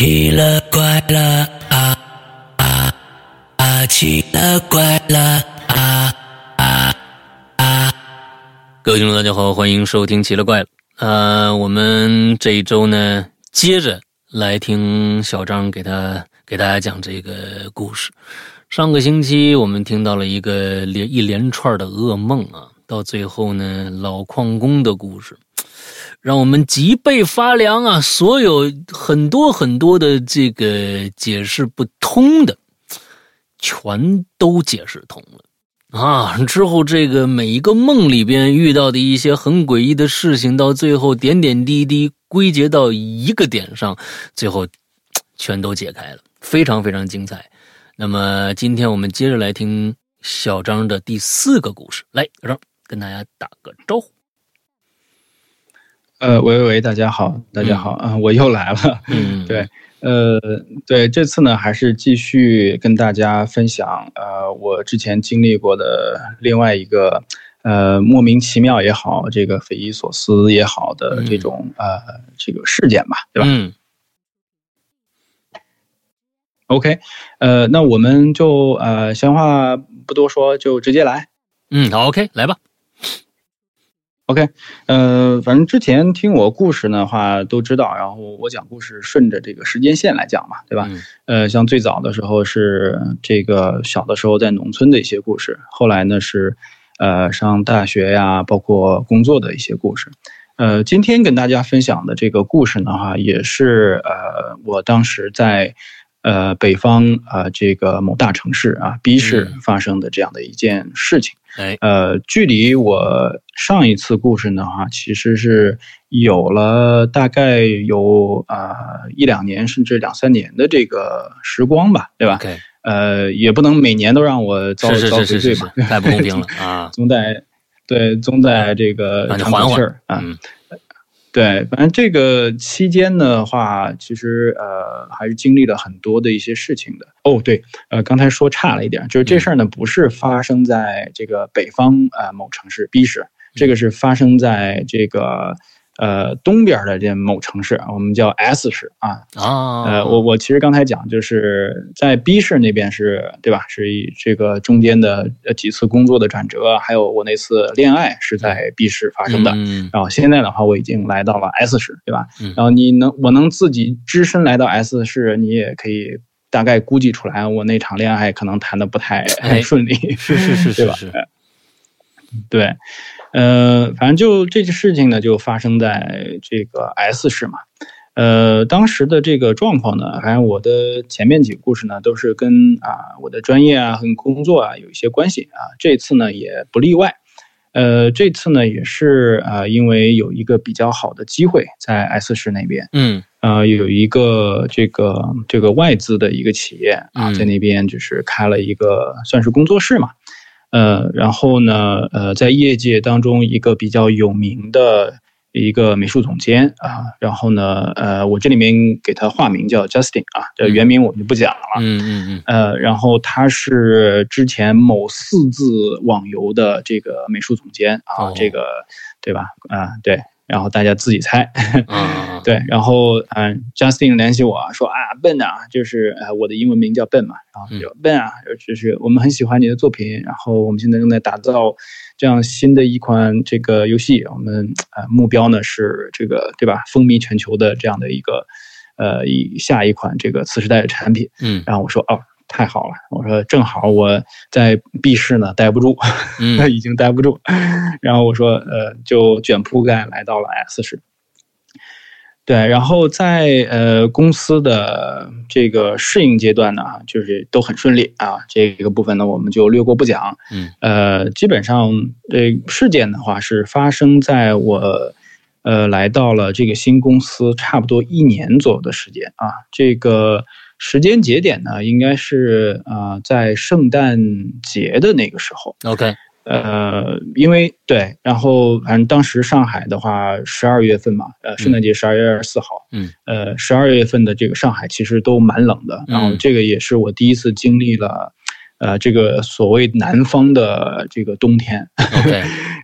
奇了怪了啊啊啊！奇了怪了啊啊啊！各位听众，大家好，欢迎收听《奇了怪了》。呃，我们这一周呢，接着来听小张给他给大家讲这个故事。上个星期我们听到了一个连一连串的噩梦啊，到最后呢，老矿工的故事。让我们脊背发凉啊！所有很多很多的这个解释不通的，全都解释通了啊！之后这个每一个梦里边遇到的一些很诡异的事情，到最后点点滴滴归结到一个点上，最后全都解开了，非常非常精彩。那么今天我们接着来听小张的第四个故事，来，小张跟大家打个招呼。呃，喂喂喂，大家好，大家好啊，我又来了。嗯，对，呃，对，这次呢，还是继续跟大家分享，呃，我之前经历过的另外一个，呃，莫名其妙也好，这个匪夷所思也好的这种呃这个事件吧，对吧？嗯。OK，呃，那我们就呃闲话不多说，就直接来。嗯，好，OK，来吧。OK，呃，反正之前听我故事的话都知道，然后我讲故事顺着这个时间线来讲嘛，对吧？呃，像最早的时候是这个小的时候在农村的一些故事，后来呢是呃上大学呀，包括工作的一些故事。呃，今天跟大家分享的这个故事呢，哈，也是呃我当时在。呃，北方啊，这个某大城市啊，B 市发生的这样的一件事情，哎，呃，距离我上一次故事呢，哈，其实是有了大概有啊一两年，甚至两三年的这个时光吧，对吧？呃，也不能每年都让我遭遭罪罪嘛，太不公平了啊！总得对，总得这个还事儿啊。对，反正这个期间的话，其实呃还是经历了很多的一些事情的。哦，对，呃，刚才说差了一点，就是这事儿呢不是发生在这个北方呃某城市 B 市，这个是发生在这个。呃，东边的这某城市，我们叫 S 市啊。啊，呃，我我其实刚才讲，就是在 B 市那边是对吧？是以这个中间的几次工作的转折，还有我那次恋爱是在 B 市发生的。嗯。然后现在的话，我已经来到了 S 市，对吧？嗯。然后你能，我能自己只身来到 S 市，你也可以大概估计出来，我那场恋爱可能谈的不太顺利，是是是，对吧？对。呃，反正就这件事情呢，就发生在这个 S 市嘛。呃，当时的这个状况呢，反正我的前面几个故事呢，都是跟啊我的专业啊、和工作啊有一些关系啊。这次呢也不例外。呃，这次呢也是啊，因为有一个比较好的机会在 S 市那边，嗯，呃，有一个这个这个外资的一个企业啊，在那边就是开了一个算是工作室嘛。呃，然后呢，呃，在业界当中一个比较有名的一个美术总监啊，然后呢，呃，我这里面给他化名叫 Justin 啊，这原名我就不讲了。嗯嗯嗯。呃，然后他是之前某四字网游的这个美术总监啊，这个对吧？啊，对。然后大家自己猜，对，然后嗯，Justin 联系我说啊，Ben 啊，就是呃，我的英文名叫 Ben 嘛，然后就 Ben 啊，就是我们很喜欢你的作品，然后我们现在正在打造这样新的一款这个游戏，我们呃目标呢是这个对吧，风靡全球的这样的一个呃以下一款这个次时代的产品，嗯，然后我说哦。太好了，我说正好我在 B 市呢，待不住，嗯，已经待不住，然后我说呃，就卷铺盖来到了 S 市。对，然后在呃公司的这个适应阶段呢，就是都很顺利啊，这个部分呢我们就略过不讲，嗯，呃，基本上这事件的话是发生在我呃来到了这个新公司差不多一年左右的时间啊，这个。时间节点呢，应该是啊，在圣诞节的那个时候。OK，呃，因为对，然后反正当时上海的话，十二月份嘛，呃，圣诞节十二月二十四号，嗯，呃，十二月份的这个上海其实都蛮冷的。然后这个也是我第一次经历了，呃，这个所谓南方的这个冬天，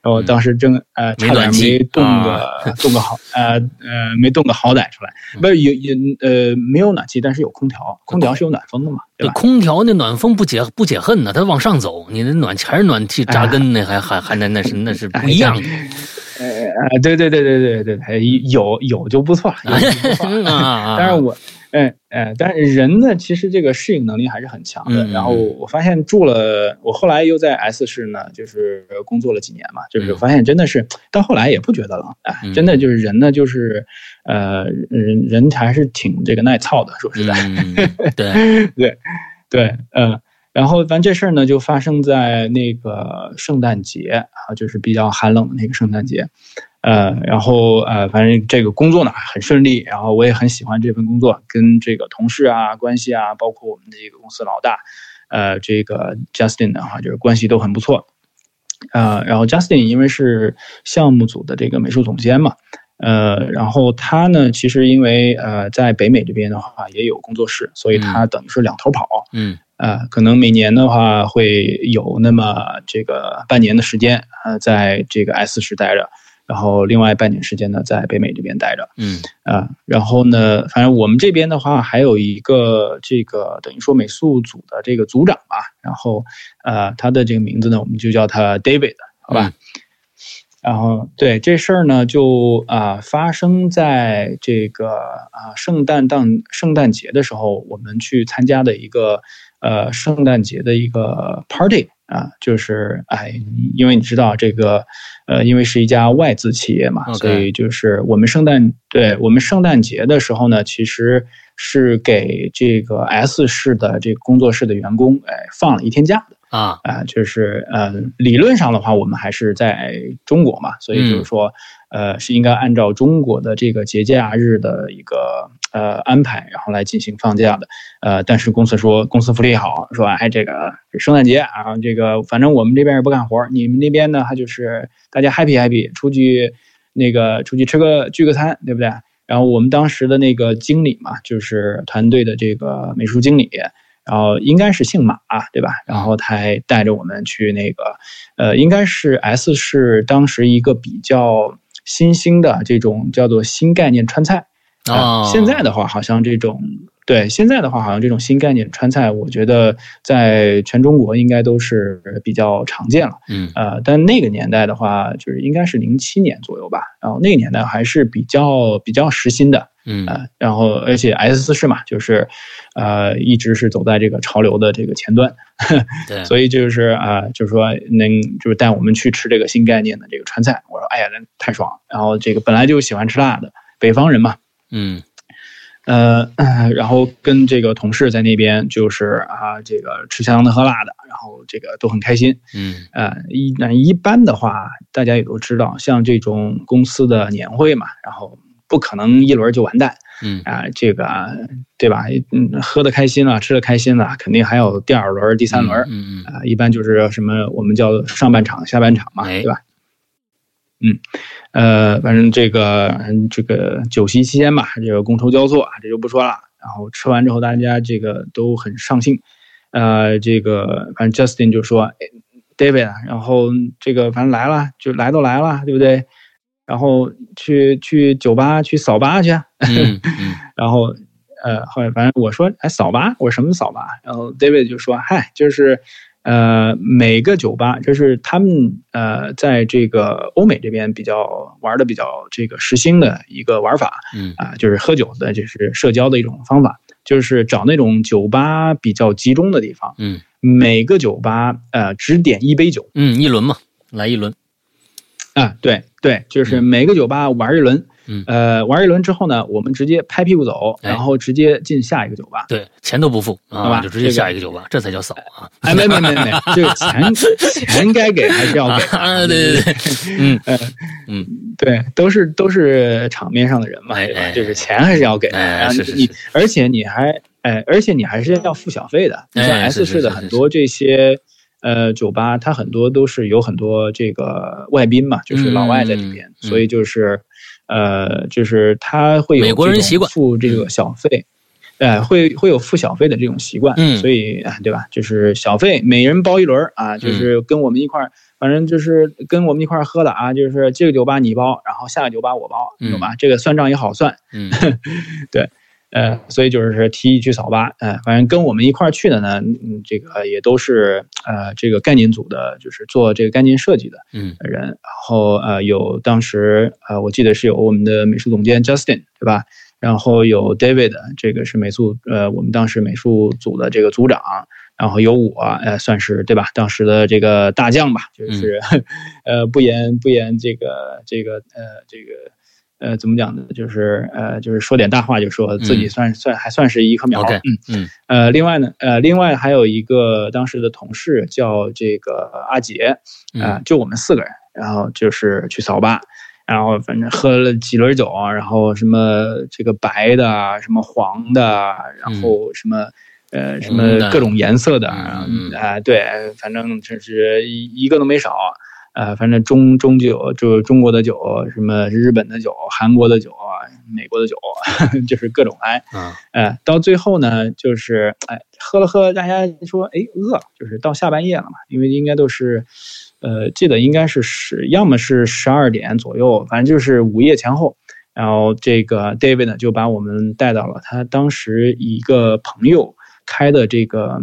然后当时正呃差点没冻个 冻个好呃呃没冻个好歹出来，不是有有呃没有暖气，但是有空调，空调是有暖风的嘛，对吧？空调那暖风不解不解恨呢，它往上走，你那暖气还是暖气扎根呢，还还还那那是那是不一样的。呃对对对对对对，有有就不错，但是我。哎哎，但是人呢，其实这个适应能力还是很强的。然后我发现住了，我后来又在 S 市呢，就是工作了几年嘛，就是发现真的是到后来也不觉得冷，哎，真的就是人呢，就是呃，人人还是挺这个耐操的，说实在，对对对，嗯。然后，咱这事儿呢，就发生在那个圣诞节啊，就是比较寒冷的那个圣诞节。呃，然后呃，反正这个工作呢很顺利，然后我也很喜欢这份工作，跟这个同事啊关系啊，包括我们的这个公司老大，呃，这个 Justin 的话就是关系都很不错。呃，然后 Justin 因为是项目组的这个美术总监嘛，呃，然后他呢，其实因为呃在北美这边的话也有工作室，所以他等于是两头跑。嗯。啊，可能每年的话会有那么这个半年的时间，呃，在这个 S 市待着，然后另外半年时间呢，在北美这边待着。嗯，啊，然后呢，反正我们这边的话，还有一个这个等于说美术组的这个组长吧，然后呃，他的这个名字呢，我们就叫他 David，好吧？然后对这事儿呢，就啊发生在这个啊圣诞档圣诞节的时候，我们去参加的一个。呃，圣诞节的一个 party 啊，就是哎，因为你知道这个，呃，因为是一家外资企业嘛，所以就是我们圣诞，对我们圣诞节的时候呢，其实是给这个 S 市的这个工作室的员工，哎，放了一天假的。啊啊，就是呃，理论上的话，我们还是在中国嘛，所以就是说，呃，是应该按照中国的这个节假日的一个呃安排，然后来进行放假的。呃，但是公司说公司福利好，说哎，这个圣诞节啊，这个反正我们这边也不干活，你们那边呢，他就是大家 happy happy，出去那个出去吃个聚个餐，对不对？然后我们当时的那个经理嘛，就是团队的这个美术经理。然后应该是姓马，对吧？然后他还带着我们去那个，呃，应该是 S 是当时一个比较新兴的这种叫做新概念川菜啊。现在的话，好像这种对现在的话，好像这种新概念川菜，我觉得在全中国应该都是比较常见了。嗯，呃，但那个年代的话，就是应该是零七年左右吧。然后那个年代还是比较比较时新的。嗯然后而且 S 四式嘛，就是，呃，一直是走在这个潮流的这个前端，对，所以就是啊，就是说能就是带我们去吃这个新概念的这个川菜，我说哎呀，那太爽。然后这个本来就喜欢吃辣的北方人嘛，嗯，呃，然后跟这个同事在那边就是啊，这个吃香的喝辣的，然后这个都很开心，嗯，呃，一那一般的话，大家也都知道，像这种公司的年会嘛，然后。不可能一轮就完蛋，嗯啊，这个对吧？嗯，喝的开心了，吃的开心了，肯定还有第二轮、第三轮，嗯嗯啊，一般就是什么我们叫上半场、下半场嘛，对吧？嗯，呃，反正这个这个酒席期间吧，这个觥筹交错，这就不说了。然后吃完之后，大家这个都很上兴，呃，这个反正 Justin 就说，David，然后这个反正来了，就来都来了，对不对？然后去去酒吧去扫吧去，然后呃后来反正我说哎扫吧我说什么扫吧，然后 David 就说嗨就是呃每个酒吧就是他们呃在这个欧美这边比较玩的比较这个时兴的一个玩法，嗯。啊就是喝酒的就是社交的一种方法，就是找那种酒吧比较集中的地方，嗯。每个酒吧呃只点一杯酒，嗯一轮嘛来一轮。啊，对对，就是每个酒吧玩一轮，嗯，呃，玩一轮之后呢，我们直接拍屁股走，然后直接进下一个酒吧，对，钱都不付，好吧，就直接下一个酒吧，这才叫扫啊！哎，没没没没，这个钱 钱该给还是要给啊！对对对，嗯。嗯，对，都是都是场面上的人嘛，对吧？就是钱还是要给，然后你而且你还哎，而且你还是要付小费的，你像 S 市的很多这些。呃，酒吧它很多都是有很多这个外宾嘛，就是老外在里边，所以就是，呃，就是他会有美国人习惯付这个小费，呃，会会有付小费的这种习惯，嗯，所以对吧？就是小费，每人包一轮啊，就是跟我们一块儿，反正就是跟我们一块儿喝的啊，就是这个酒吧你包，然后下个酒吧我包，懂吧？这个算账也好算，嗯，对，呃，所以就是提议去扫吧，呃，反正跟我们一块儿去的呢，嗯，这个也都是呃这个概念组的，就是做这个概念设计的，嗯，人，然后呃有当时呃我记得是有我们的美术总监 Justin，对吧？然后有 David，这个是美术，呃，我们当时美术组的这个组长。然后有我，呃，算是对吧？当时的这个大将吧，就是，呃，不言不言这个这个呃这个呃怎么讲呢？就是呃就是说点大话，就说自己算算还算是一棵苗。嗯嗯。呃，另外呢，呃，另外还有一个当时的同事叫这个阿杰，啊，就我们四个人，然后就是去扫吧。然后反正喝了几轮酒啊，然后什么这个白的，什么黄的，然后什么呃什么各种颜色的，啊对，反正就是一一个都没少，呃反正中中酒就是中国的酒，什么日本的酒、韩国的酒啊、美国的酒，就是各种来，哎到最后呢就是哎喝了喝，大家说哎饿了，就是到下半夜了嘛，因为应该都是。呃，记得应该是十，要么是十二点左右，反正就是午夜前后。然后这个 David 呢，就把我们带到了他当时一个朋友开的这个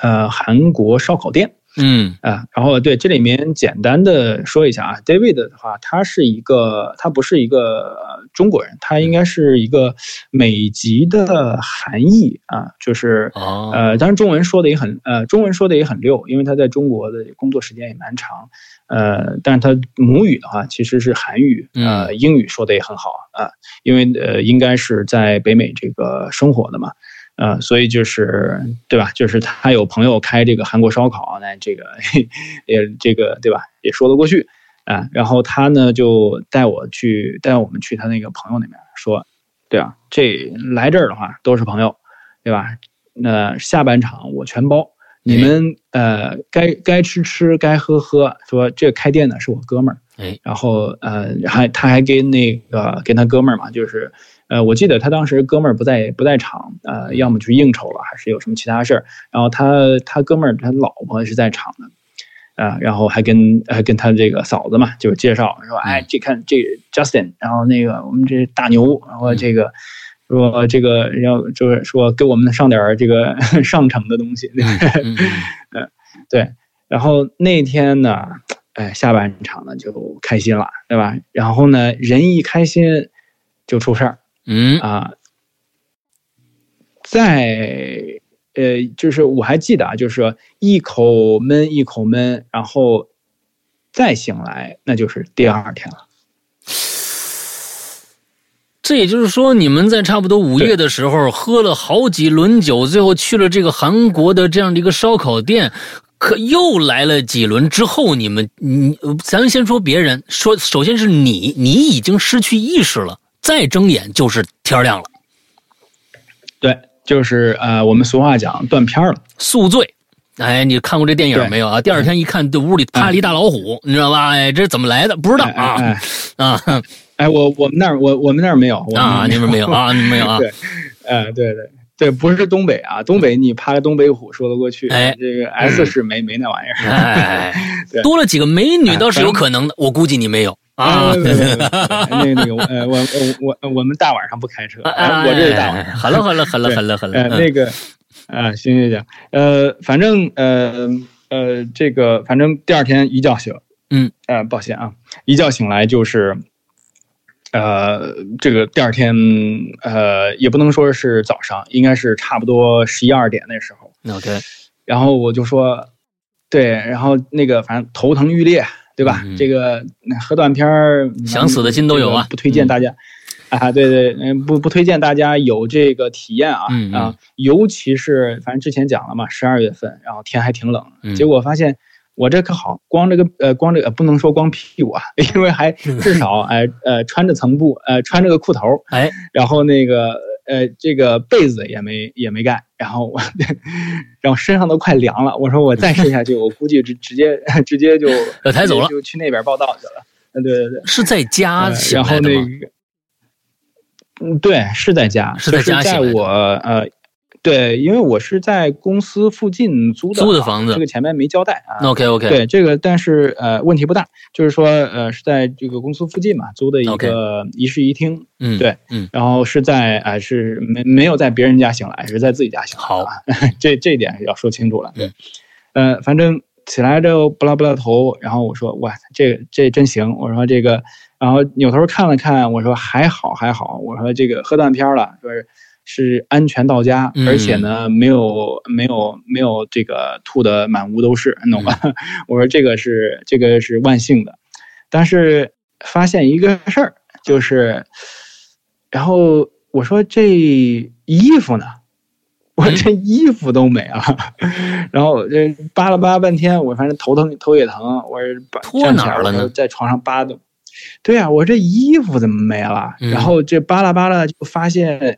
呃韩国烧烤店。嗯啊，然后对这里面简单的说一下啊，David 的话，他是一个，他不是一个中国人，他应该是一个美籍的韩裔啊，就是呃，当然中文说的也很呃，中文说的也很溜，因为他在中国的工作时间也蛮长，呃，但是他母语的话其实是韩语，呃，英语说的也很好啊，因为呃，应该是在北美这个生活的嘛。呃，所以就是对吧？就是他有朋友开这个韩国烧烤，那这个也这个对吧？也说得过去啊。然后他呢就带我去，带我们去他那个朋友那边说，对啊，这来这儿的话都是朋友，对吧？那下半场我全包，你们呃该该吃吃，该喝喝。说这开店的是我哥们儿，哎，然后呃还他还跟那个跟他哥们儿嘛，就是。呃，我记得他当时哥们儿不在不在场，呃，要么去应酬了，还是有什么其他事儿。然后他他哥们儿他老婆是在场的，啊，然后还跟还跟他这个嫂子嘛，就介绍说，哎，这看这 Justin，然后那个我们这大牛，然后这个说这个要就是说给我们上点这个 上乘的东西，嗯，对。然后那天呢，哎，下半场呢就开心了，对吧？然后呢，人一开心就出事儿。嗯啊，在呃，就是我还记得啊，就是说一口闷一口闷，然后再醒来，那就是第二天了。这也就是说，你们在差不多午夜的时候喝了好几轮酒，最后去了这个韩国的这样的一个烧烤店，可又来了几轮之后，你们你咱们先说别人，说首先是你，你已经失去意识了。再睁眼就是天亮了，对，就是呃，我们俗话讲断片了，宿醉。哎，你看过这电影没有啊？第二天一看，这屋里趴了一大老虎，你知道吧？哎，这是怎么来的？不知道啊 啊！哎，我我们那儿我我们那儿没有啊，你们没有啊？你们没有啊？对，哎，对对对，不是东北啊，东北你趴个东北虎说得过去。哎，这个 S 是没没那玩意儿。哎，多了几个美女倒是有可能的，我估计你没有。啊，那个那个，呃，我我我我们大晚上不开车，我这是大晚上。好了好了好了好了好了。那个，啊，行行行，呃，反正呃呃，这个反正第二天一觉醒，嗯，呃，抱歉啊，一觉醒来就是，呃，这个第二天呃也不能说是早上，应该是差不多十一二点那时候。OK，然后我就说，对，然后那个反正头疼欲裂。对吧？这个喝断片儿，想死的心都有啊！不推荐大家啊，对对，嗯，不不推荐大家有这个体验啊啊！尤其是反正之前讲了嘛，十二月份，然后天还挺冷，结果发现我这可好，光这个呃，光这个不能说光屁股啊，因为还 至少哎呃穿着层布，呃穿着个裤头，哎，然后那个。呃，这个被子也没也没盖，然后我，然后身上都快凉了。我说我再睡下去，我估计直直接直接就要 抬走了，就去那边报道去了。嗯，对对对，是在家然后那个嗯，对，是在家，是在家，在我呃。对，因为我是在公司附近租的租的房子，这个前面没交代啊。OK OK。对这个，但是呃问题不大，就是说呃是在这个公司附近嘛，租的一个一室一厅。嗯，对，嗯，然后是在啊是没没有在别人家醒来，是在自己家醒来。好，这这一点要说清楚了。对，呃，反正起来之后不拉不拉头，然后我说哇，这这真行，我说这个，然后扭头看了看，我说还好还好，我说这个喝断片了，说是。是安全到家，而且呢，没有没有没有这个吐的满屋都是，懂吧？我说这个是这个是万幸的，但是发现一个事儿，就是，然后我说这衣服呢？我这衣服都没了，然后这扒拉扒拉半天，我反正头疼头也疼，我脱哪儿了呢？在床上扒的。对呀，我这衣服怎么没了？然后这扒拉扒拉就发现，哎，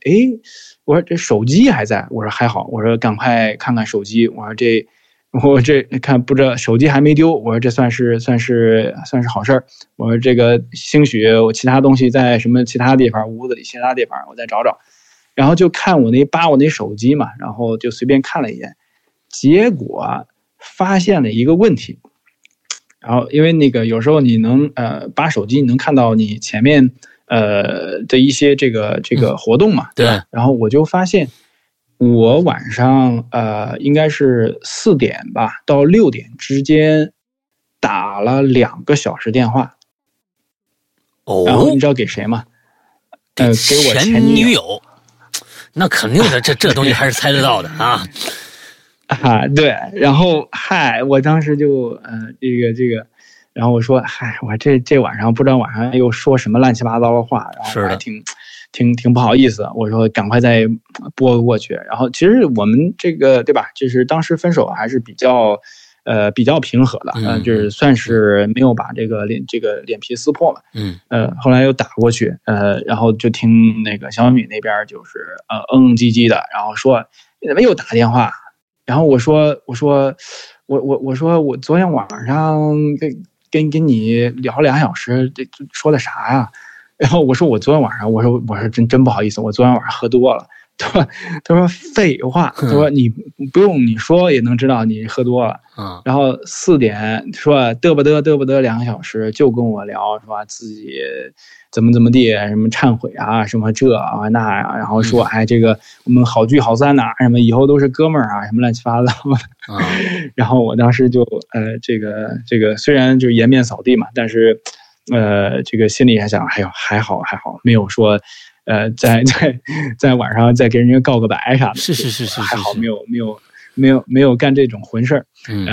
我说这手机还在，我说还好，我说赶快看看手机，我说这我这看不知道手机还没丢，我说这算是算是算是好事儿，我说这个兴许我其他东西在什么其他地方屋子里其他地方我再找找，然后就看我那扒我那手机嘛，然后就随便看了一眼，结果发现了一个问题。然后，因为那个有时候你能呃扒手机，你能看到你前面呃的一些这个这个活动嘛？对。然后我就发现，我晚上呃应该是四点吧到六点之间打了两个小时电话。哦。然后你知道给谁吗？给我前女友。那肯定的，这这东西还是猜得到的啊。啊，对，然后嗨，我当时就，呃，这个这个，然后我说，嗨，我这这晚上不知道晚上又说什么乱七八糟的话，然后还挺，挺挺不好意思。我说赶快再拨过去。然后其实我们这个对吧，就是当时分手还是比较，呃，比较平和的，嗯，就是算是没有把这个脸这个脸皮撕破嘛，嗯，呃，后来又打过去，呃，然后就听那个小米那边就是呃嗯唧唧的，然后说你怎么又打电话？然后我说，我说，我我我说，我昨天晚上跟跟跟你聊两小时，这说的啥呀？然后我说，我昨天晚上，我说我说真真不好意思，我昨天晚上喝多了。他他说废话，他说你不用你说也能知道你喝多了。嗯。然后四点说嘚不嘚嘚不嘚两个小时，就跟我聊是吧？自己。怎么怎么地，什么忏悔啊，什么这啊那啊，然后说，哎，这个我们好聚好散呐，什么以后都是哥们儿啊，什么乱七八糟的。然后我当时就，呃，这个这个虽然就颜面扫地嘛，但是，呃，这个心里还想，哎呦，还好还好，没有说，呃，在 在在晚上再给人家告个白啥的。是是是是，还好没有没有没有没有干这种混事儿。嗯。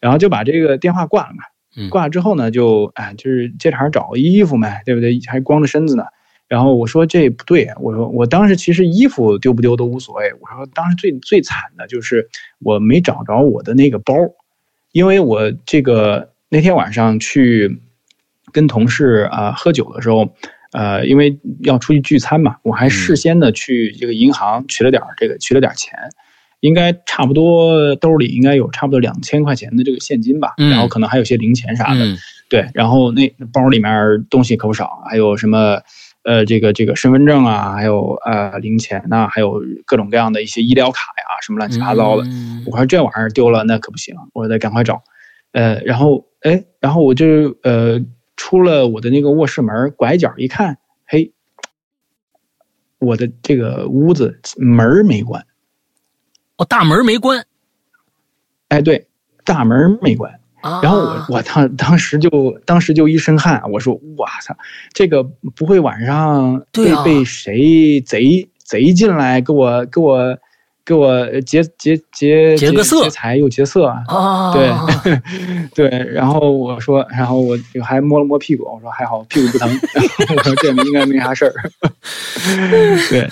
然后就把这个电话挂了嘛。挂了之后呢，就哎，就是接茬找衣服嘛，对不对？还光着身子呢。然后我说这不对，我说我当时其实衣服丢不丢都无所谓。我说当时最最惨的就是我没找着我的那个包，因为我这个那天晚上去跟同事啊喝酒的时候，呃，因为要出去聚餐嘛，我还事先的去这个银行取了点这个取了点钱。应该差不多兜里应该有差不多两千块钱的这个现金吧，然后可能还有些零钱啥的，对，然后那包里面东西可不少，还有什么呃这个这个身份证啊，还有呃零钱呐，还有各种各样的一些医疗卡呀，什么乱七八糟的。我说这玩意儿丢了那可不行，我得赶快找。呃，然后哎，然后我就呃出了我的那个卧室门，拐角一看，嘿，我的这个屋子门没关。哦，大门没关。哎，对，大门没关。然后我我当当时就当时就一身汗，我说我操，这个不会晚上被被谁贼贼进来给我给我。给我劫劫劫劫个色，劫财又劫色啊！对 对，然后我说，然后我就还摸了摸屁股，我说还好屁股不疼，我说这应该没啥事儿。对，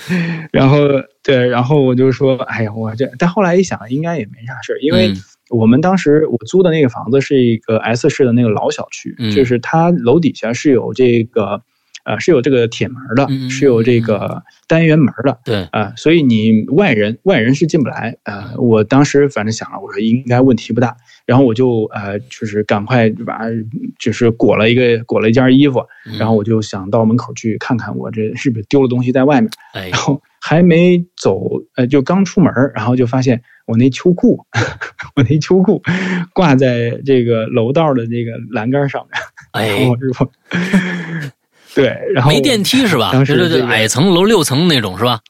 然后对，然后我就说，哎呀，我这，但后来一想，应该也没啥事儿，因为我们当时我租的那个房子是一个 S 市的那个老小区，就是它楼底下是有这个。呃，是有这个铁门的，是有这个单元门的，对啊，所以你外人外人是进不来。呃，我当时反正想了，我说应该问题不大。然后我就呃，就是赶快把就是裹了一个裹了一件衣服，然后我就想到门口去看看我这是不是丢了东西在外面。然后还没走，呃，就刚出门，然后就发现我那秋裤，我那秋裤挂在这个楼道的这个栏杆上面。哎，我师傅，对，然后没电梯是吧？是矮层楼六层那种是吧？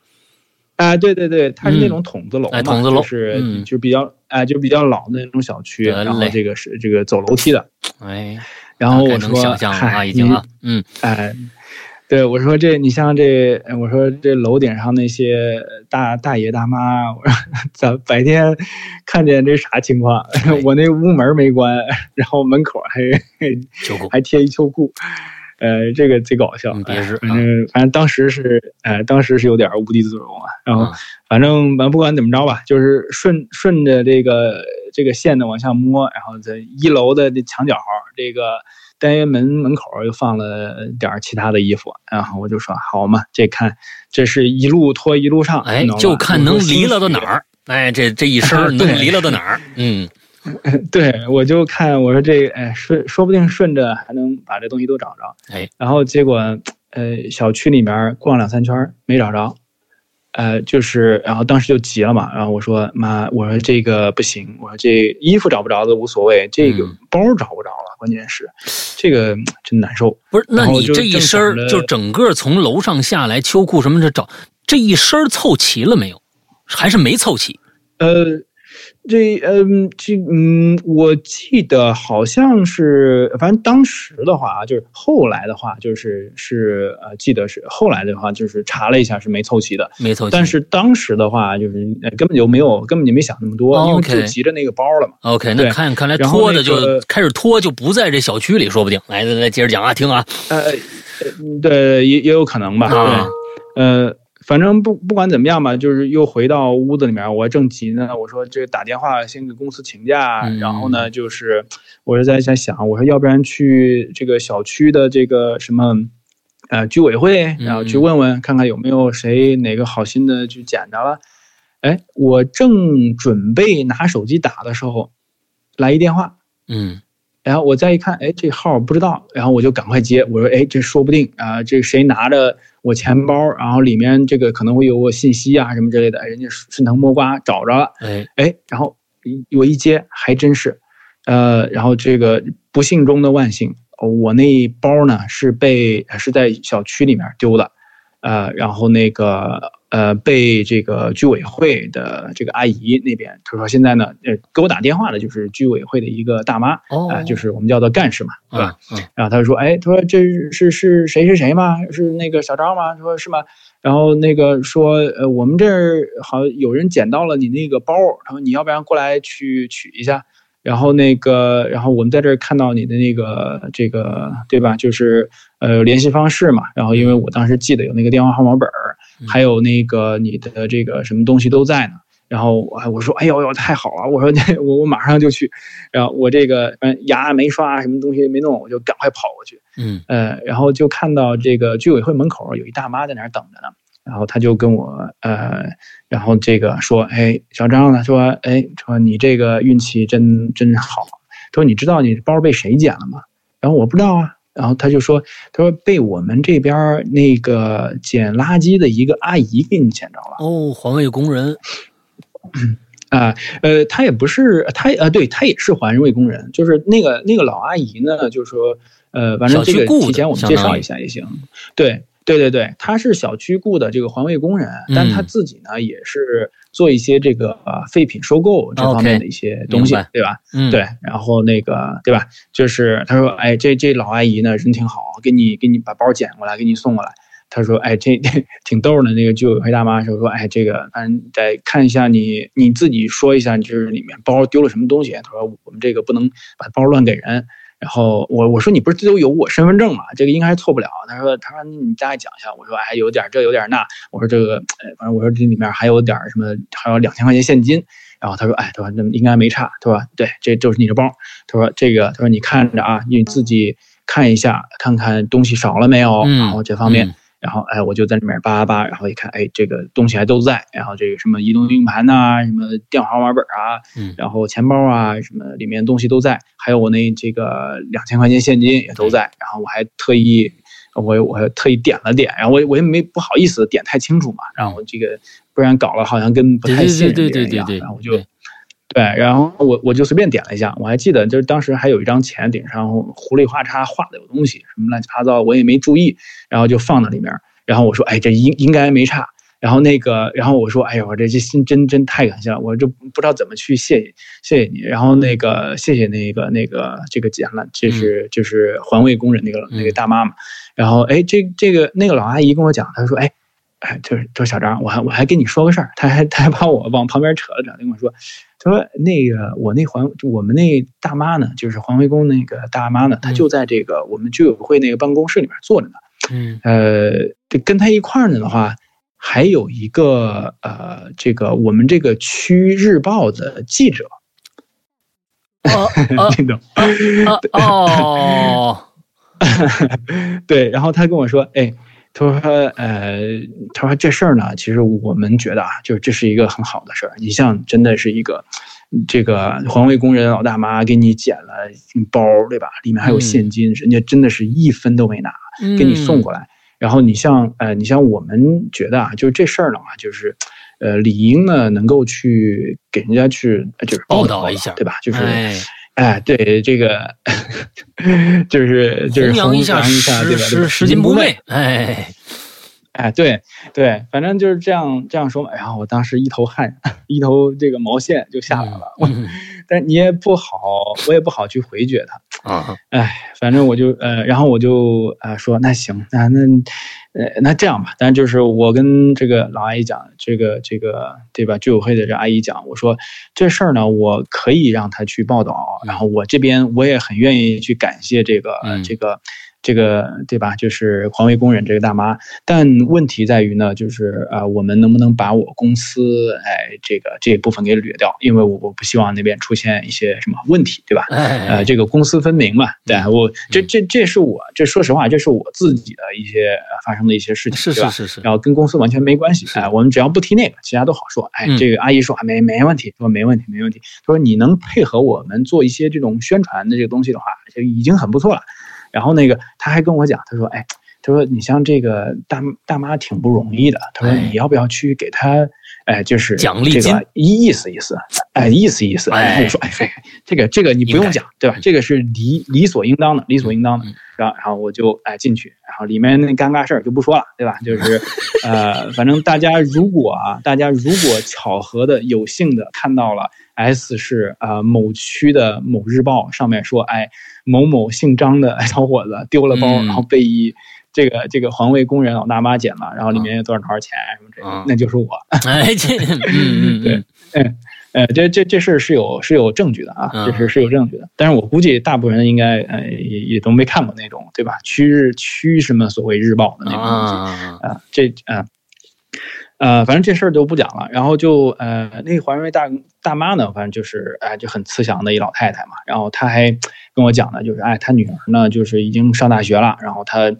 啊，对对对，它是那种筒子楼嘛，筒子楼是就比较哎，就比较老的那种小区，然后这个是这个走楼梯的，哎，然后我说，嗨，已经啊，嗯，哎，对我说这你像这，我说这楼顶上那些大大爷大妈，我说咱白天看见这啥情况？我那屋门没关，然后门口还还贴一秋裤。呃，这个贼搞笑，也是，反正反正当时是，呃，当时是有点无地自容啊。然后，反正反正不管怎么着吧，就是顺顺着这个这个线的往下摸，然后在一楼的这墙角这个单元门门口又放了点其他的衣服，然后我就说好嘛，这看这是一路拖一路上，哎，就看能离了到哪儿，哎，这这一身 能离了到哪儿，嗯。对，我就看我说这哎顺说不定顺着还能把这东西都找着哎，然后结果呃小区里面逛两三圈没找着，呃就是然后当时就急了嘛，然后我说妈我说这个不行，我说这衣服找不着的无所谓，这个包找不着了，关键是这个真难受。不是，那你这一身就整个从楼上下来秋裤什么的找这一身凑齐了没有？还是没凑齐？呃。这嗯，这嗯，我记得好像是，反正当时的话啊就是后来的话就是是呃，记得是后来的话就是查了一下是没凑齐的，没凑齐。但是当时的话就是根本就没有，根本就没想那么多，因为就急着那个包了嘛。OK，那看看来拖的就开始拖就不在这小区里，说不定。来来来，接着讲啊，听啊。呃，对，也也有可能吧。啊，呃。反正不不管怎么样吧，就是又回到屋子里面，我正急呢。我说这打电话先给公司请假，然后呢，就是我是在在想，我说要不然去这个小区的这个什么呃居委会，然后去问问看看有没有谁哪个好心的去捡着了。哎，我正准备拿手机打的时候，来一电话，嗯。然后我再一看，哎，这号不知道，然后我就赶快接，我说，哎，这说不定啊，这谁拿着我钱包，然后里面这个可能会有我信息啊什么之类的，人家顺藤摸瓜找着了，哎哎，然后我一接还真是，呃，然后这个不幸中的万幸，我那包呢是被是在小区里面丢的，呃，然后那个。呃，被这个居委会的这个阿姨那边，她说现在呢，呃，给我打电话的就是居委会的一个大妈，哦，就是我们叫做干事嘛，对吧？然后她说，哎，她说这是是谁谁谁吗？是那个小张吗？说是吗？然后那个说，呃，我们这儿好有人捡到了你那个包，然后你要不然过来去取一下。然后那个，然后我们在这儿看到你的那个这个，对吧？就是呃联系方式嘛。然后因为我当时记得有那个电话号码本儿，还有那个你的这个什么东西都在呢。然后我我说哎呦呦太好了，我说我我马上就去。然后我这个嗯牙没刷，什么东西没弄，我就赶快跑过去。嗯呃，然后就看到这个居委会门口有一大妈在那儿等着呢。然后他就跟我呃，然后这个说，哎，小张呢说，哎，说你这个运气真真好。他说你知道你包被谁捡了吗？然后我不知道啊。然后他就说，他说被我们这边那个捡垃圾的一个阿姨给你捡着了。哦，环卫工人。啊，呃，他也不是他呃，对他也是环卫工人，就是那个那个老阿姨呢，就是说，呃，反正这个提前我们介绍一下也行，对。对对对，他是小区雇的这个环卫工人，但他自己呢也是做一些这个废品收购这方面的一些东西，对吧？嗯，对，然后那个对吧？就是他说，哎，这这老阿姨呢人挺好，给你给你把包捡过来，给你送过来。他说，哎，这挺逗的。那个居委会大妈说说，哎，这个反正得看一下你你自己说一下，就是里面包丢了什么东西。他说我们这个不能把包乱给人。然后我我说你不是都有我身份证吗？这个应该是错不了。他说他说你大概讲一下。我说哎有点这有点那。我说这个哎反正我说这里面还有点什么还有两千块钱现金。然后他说哎他说那应该没差。他说对这就是你的包。他说这个他说你看着啊你自己看一下看看东西少了没有。然后这方面然后哎，我就在里面扒扒扒，然后一看，哎，这个东西还都在，然后这个什么移动硬盘呐，什么电话号码本啊，嗯，然后钱包啊，什么里面东西都在，还有我那这个两千块钱现金也都在，然后我还特意，我我还特意点了点，然后我我也没不好意思点太清楚嘛，然后这个不然搞了好像跟不太信任别人一样，然后我就。对，然后我我就随便点了一下，我还记得就是当时还有一张钱顶上糊里画叉画的有东西，什么乱七八糟，我也没注意，然后就放到里面。然后我说，哎，这应应该没差。然后那个，然后我说，哎呦，我这这心真真太感谢了，我就不知道怎么去谢谢谢谢你。然后那个谢谢那个那个这个捡了，这是就是环卫工人那个那个大妈嘛。然后哎，这这个那个老阿姨跟我讲，她说，哎。哎，就是就是小张，我还我还跟你说个事儿，他还他还把我往旁边扯了扯，跟我说，他说那个我那环我们那大妈呢，就是环卫工那个大妈呢，她就在这个我们居委会那个办公室里面坐着呢。嗯，呃，跟她一块儿呢的话，还有一个呃，这个我们这个区日报的记者。哦，听懂？哦，对，然后他跟我说，哎。他说：“呃，他说这事儿呢，其实我们觉得啊，就是这是一个很好的事儿。你像真的是一个，这个环卫工人老大妈给你捡了包，对吧？里面还有现金，人家真的是一分都没拿，给你送过来。然后你像，呃，你像我们觉得啊，就是这事儿的话，就是，呃，理应呢能够去给人家去就是报道一下，对吧？就是。”哎，对这个，就是就是弘扬一下，对吧？拾拾金不昧，哎，哎，对对，反正就是这样这样说嘛。然后我当时一头汗，一头这个毛线就下来了。但你也不好，我也不好去回绝他啊。哎，反正我就呃，然后我就呃说，那行，那那呃那这样吧。但就是我跟这个老阿姨讲，这个这个对吧？居委会的这阿姨讲，我说这事儿呢，我可以让他去报道。然后我这边我也很愿意去感谢这个这个。这个对吧？就是环卫工人这个大妈，但问题在于呢，就是啊，我们能不能把我公司哎这个这一部分给捋掉？因为我我不希望那边出现一些什么问题，对吧？呃，这个公私分明嘛，对我这这这是我这说实话，这是我自己的一些发生的一些事情，是吧？是是是。然后跟公司完全没关系，哎，我们只要不提那个，其他都好说。哎，这个阿姨说啊没没问题，说没问题没问题。她说你能配合我们做一些这种宣传的这个东西的话，就已经很不错了。然后那个他还跟我讲，他说：“哎，他说你像这个大大妈挺不容易的，他说你要不要去给他，哎，就是奖励金，意思意思，哎，意思意思。”然后我说：“哎，这个这个你不用讲，对吧？这个是理理所应当的，理所应当的。”然后然后我就哎进去，然后里面那尴尬事儿就不说了，对吧？就是呃，反正大家如果啊，大家如果巧合的有幸的看到了。S 是啊，某区的某日报上面说，哎，某某姓张的小伙子丢了包，然后被一这个这个环卫工人老大妈捡了，然后里面有多少多少钱什么这，那就是我。哎，这，嗯嗯，对，嗯，呃，这这这事是有是有证据的啊，这是是有证据的。但是我估计大部分人应该呃也也都没看过那种，对吧？区日区什么所谓日报的那种东西啊，这啊。呃，反正这事儿就不讲了。然后就呃，那个环卫大大妈呢，反正就是哎，就很慈祥的一老太太嘛。然后她还跟我讲呢，就是哎，她女儿呢，就是已经上大学了。然后她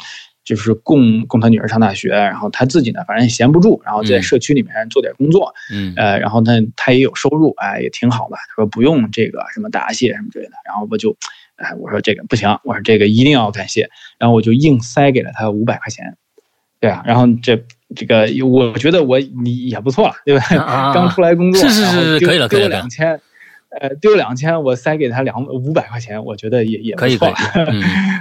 就是供供她女儿上大学。然后她自己呢，反正也闲不住，然后在社区里面做点工作。嗯。呃，然后呢，她也有收入，哎，也挺好的。她说不用这个什么答谢什么之类的。然后我就，哎，我说这个不行，我说这个一定要感谢。然后我就硬塞给了她五百块钱。对啊，然后这。这个我觉得我你也不错了，对吧？刚出来工作，是是是，可以了，可以了。丢两千，呃，丢两千，我塞给他两五百块钱，我觉得也也可以，可以。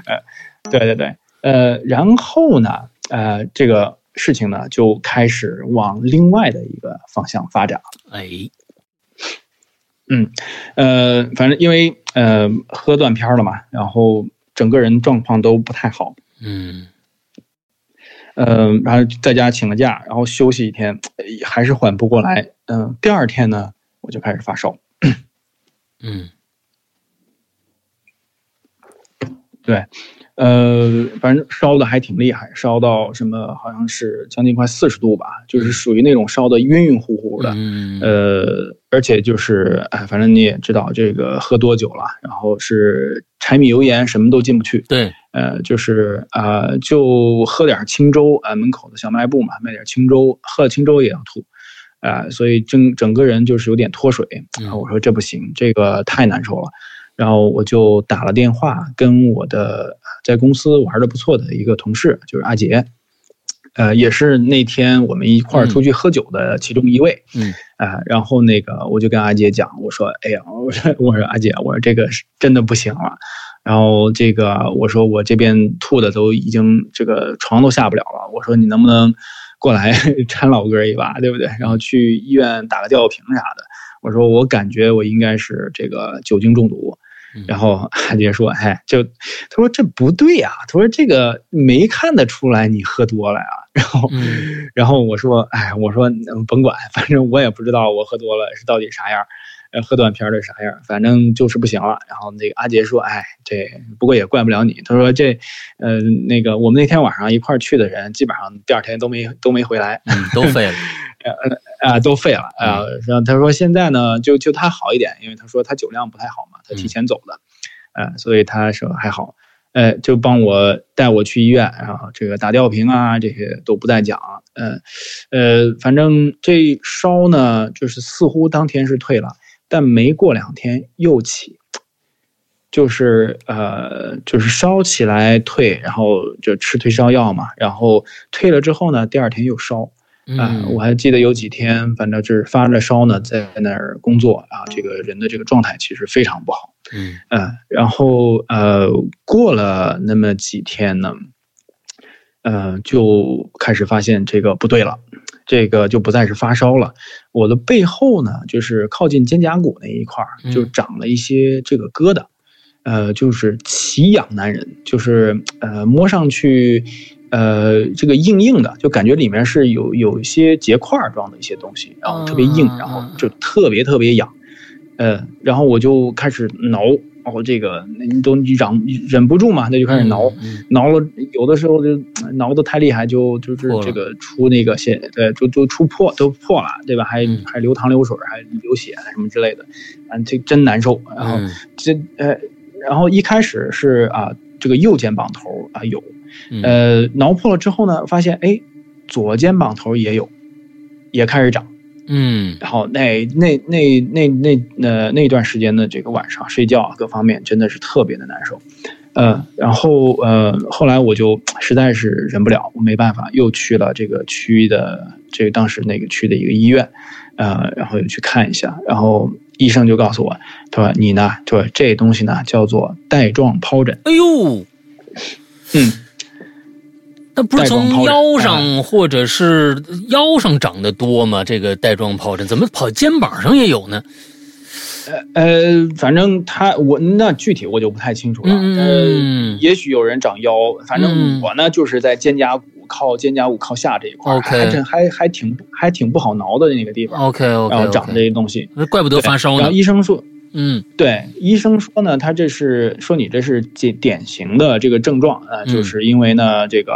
呃，对对对，呃，然后呢，呃，这个事情呢就开始往另外的一个方向发展。哎，嗯，呃，反正因为呃喝断片了嘛，然后整个人状况都不太好。嗯。嗯，然后在家请个假，然后休息一天，还是缓不过来。嗯，第二天呢，我就开始发烧。嗯，对，呃，反正烧的还挺厉害，烧到什么好像是将近快四十度吧，就是属于那种烧的晕晕乎乎的。嗯。呃，而且就是哎，反正你也知道，这个喝多酒了，然后是柴米油盐什么都进不去。对。呃，就是啊，就喝点清粥啊，门口的小卖部嘛，卖点清粥，喝了清粥也要吐，啊，所以整整个人就是有点脱水。我说这不行，这个太难受了。然后我就打了电话跟我的在公司玩的不错的一个同事，就是阿杰，呃，也是那天我们一块儿出去喝酒的其中一位，嗯，啊，然后那个我就跟阿杰讲，我说，哎呀，我说我说阿杰，我说这个是真的不行了，然后这个我说我这边吐的都已经这个床都下不了了，我说你能不能过来 搀老哥一把，对不对？然后去医院打个吊瓶啥的，我说我感觉我应该是这个酒精中毒。然后阿杰说：“哎，就他说这不对呀，他说这个没看得出来你喝多了呀。”然后，然后我说：“哎，我说甭管，反正我也不知道我喝多了是到底啥样，呃，喝断片的啥样，反正就是不行了。”然后那个阿杰说：“哎，这不过也怪不了你。”他说：“这，呃，那个我们那天晚上一块去的人，基本上第二天都没都没回来，都废了。”呃啊，都废了啊！然后他说现在呢，就就他好一点，因为他说他酒量不太好嘛，他提前走的，呃，所以他说还好，呃，就帮我带我去医院，然后这个打吊瓶啊，这些都不再讲，呃，呃，反正这烧呢，就是似乎当天是退了，但没过两天又起，就是呃，就是烧起来退，然后就吃退烧药嘛，然后退了之后呢，第二天又烧。啊，我还记得有几天，反正就是发着烧呢，在那儿工作啊，这个人的这个状态其实非常不好。嗯，然后呃，过了那么几天呢，呃，就开始发现这个不对了，这个就不再是发烧了。我的背后呢，就是靠近肩胛骨那一块儿，就长了一些这个疙瘩，呃，就是奇痒难忍，就是呃，摸上去。呃，这个硬硬的，就感觉里面是有有一些结块状的一些东西，然后特别硬，然后就特别特别痒，呃，然后我就开始挠，然后这个你都忍忍不住嘛，那就开始挠，挠了有的时候就挠的太厉害，就就是这个出那个血，对，就就出破都破了，对吧？还还流汤流水，还流血什么之类的，啊，这真难受。然后这呃，然后一开始是啊，这个右肩膀头啊有。呃，挠破了之后呢，发现哎，左肩膀头也有，也开始长，嗯，然后那那那那那那那段时间的这个晚上睡觉啊各方面真的是特别的难受，呃，然后呃后来我就实在是忍不了，我没办法又去了这个区的这个当时那个区的一个医院，呃，然后又去看一下，然后医生就告诉我，他说你呢，说这东西呢叫做带状疱疹，哎呦，嗯。那不是从腰上或者是腰上长得多吗？这个带状疱疹怎么跑肩膀上也有呢？呃呃，反正他我那具体我就不太清楚了。嗯，也许有人长腰，反正我呢就是在肩胛骨靠肩胛骨靠下这一块，OK，还还挺还挺不好挠的那个地方。OK OK，然后长这些东西，那怪不得发烧呢。然后医生说。嗯，对，医生说呢，他这是说你这是典典型的这个症状啊，就是因为呢这个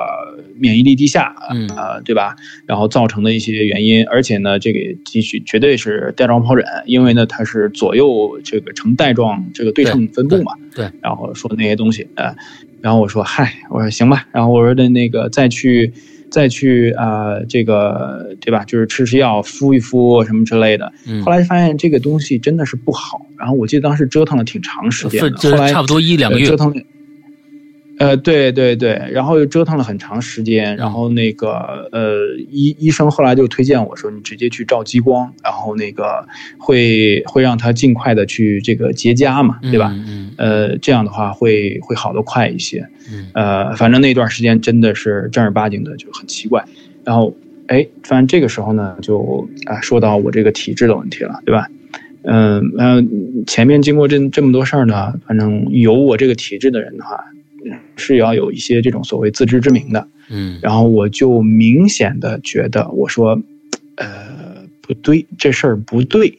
免疫力低下啊，对吧？然后造成的一些原因，而且呢这个继续绝对是带状疱疹，因为呢它是左右这个呈带状这个对称分布嘛。对，然后说那些东西啊，然后我说嗨，我说行吧，然后我说的那个再去。再去啊，这个对吧？就是吃吃药，敷一敷什么之类的。后来发现这个东西真的是不好。然后我记得当时折腾了挺长时间的，后来差不多一两个月折腾。呃，对对对，然后又折腾了很长时间，然后那个呃医医生后来就推荐我说，你直接去照激光，然后那个会会让他尽快的去这个结痂嘛，对吧？嗯，呃，这样的话会会好的快一些。嗯，呃，反正那段时间真的是正儿八经的就很奇怪。然后，哎，反正这个时候呢，就啊说到我这个体质的问题了，对吧？嗯嗯，前面经过这这么多事儿呢，反正有我这个体质的人的话。是要有一些这种所谓自知之明的，嗯，然后我就明显的觉得，我说，呃，不对，这事儿不对，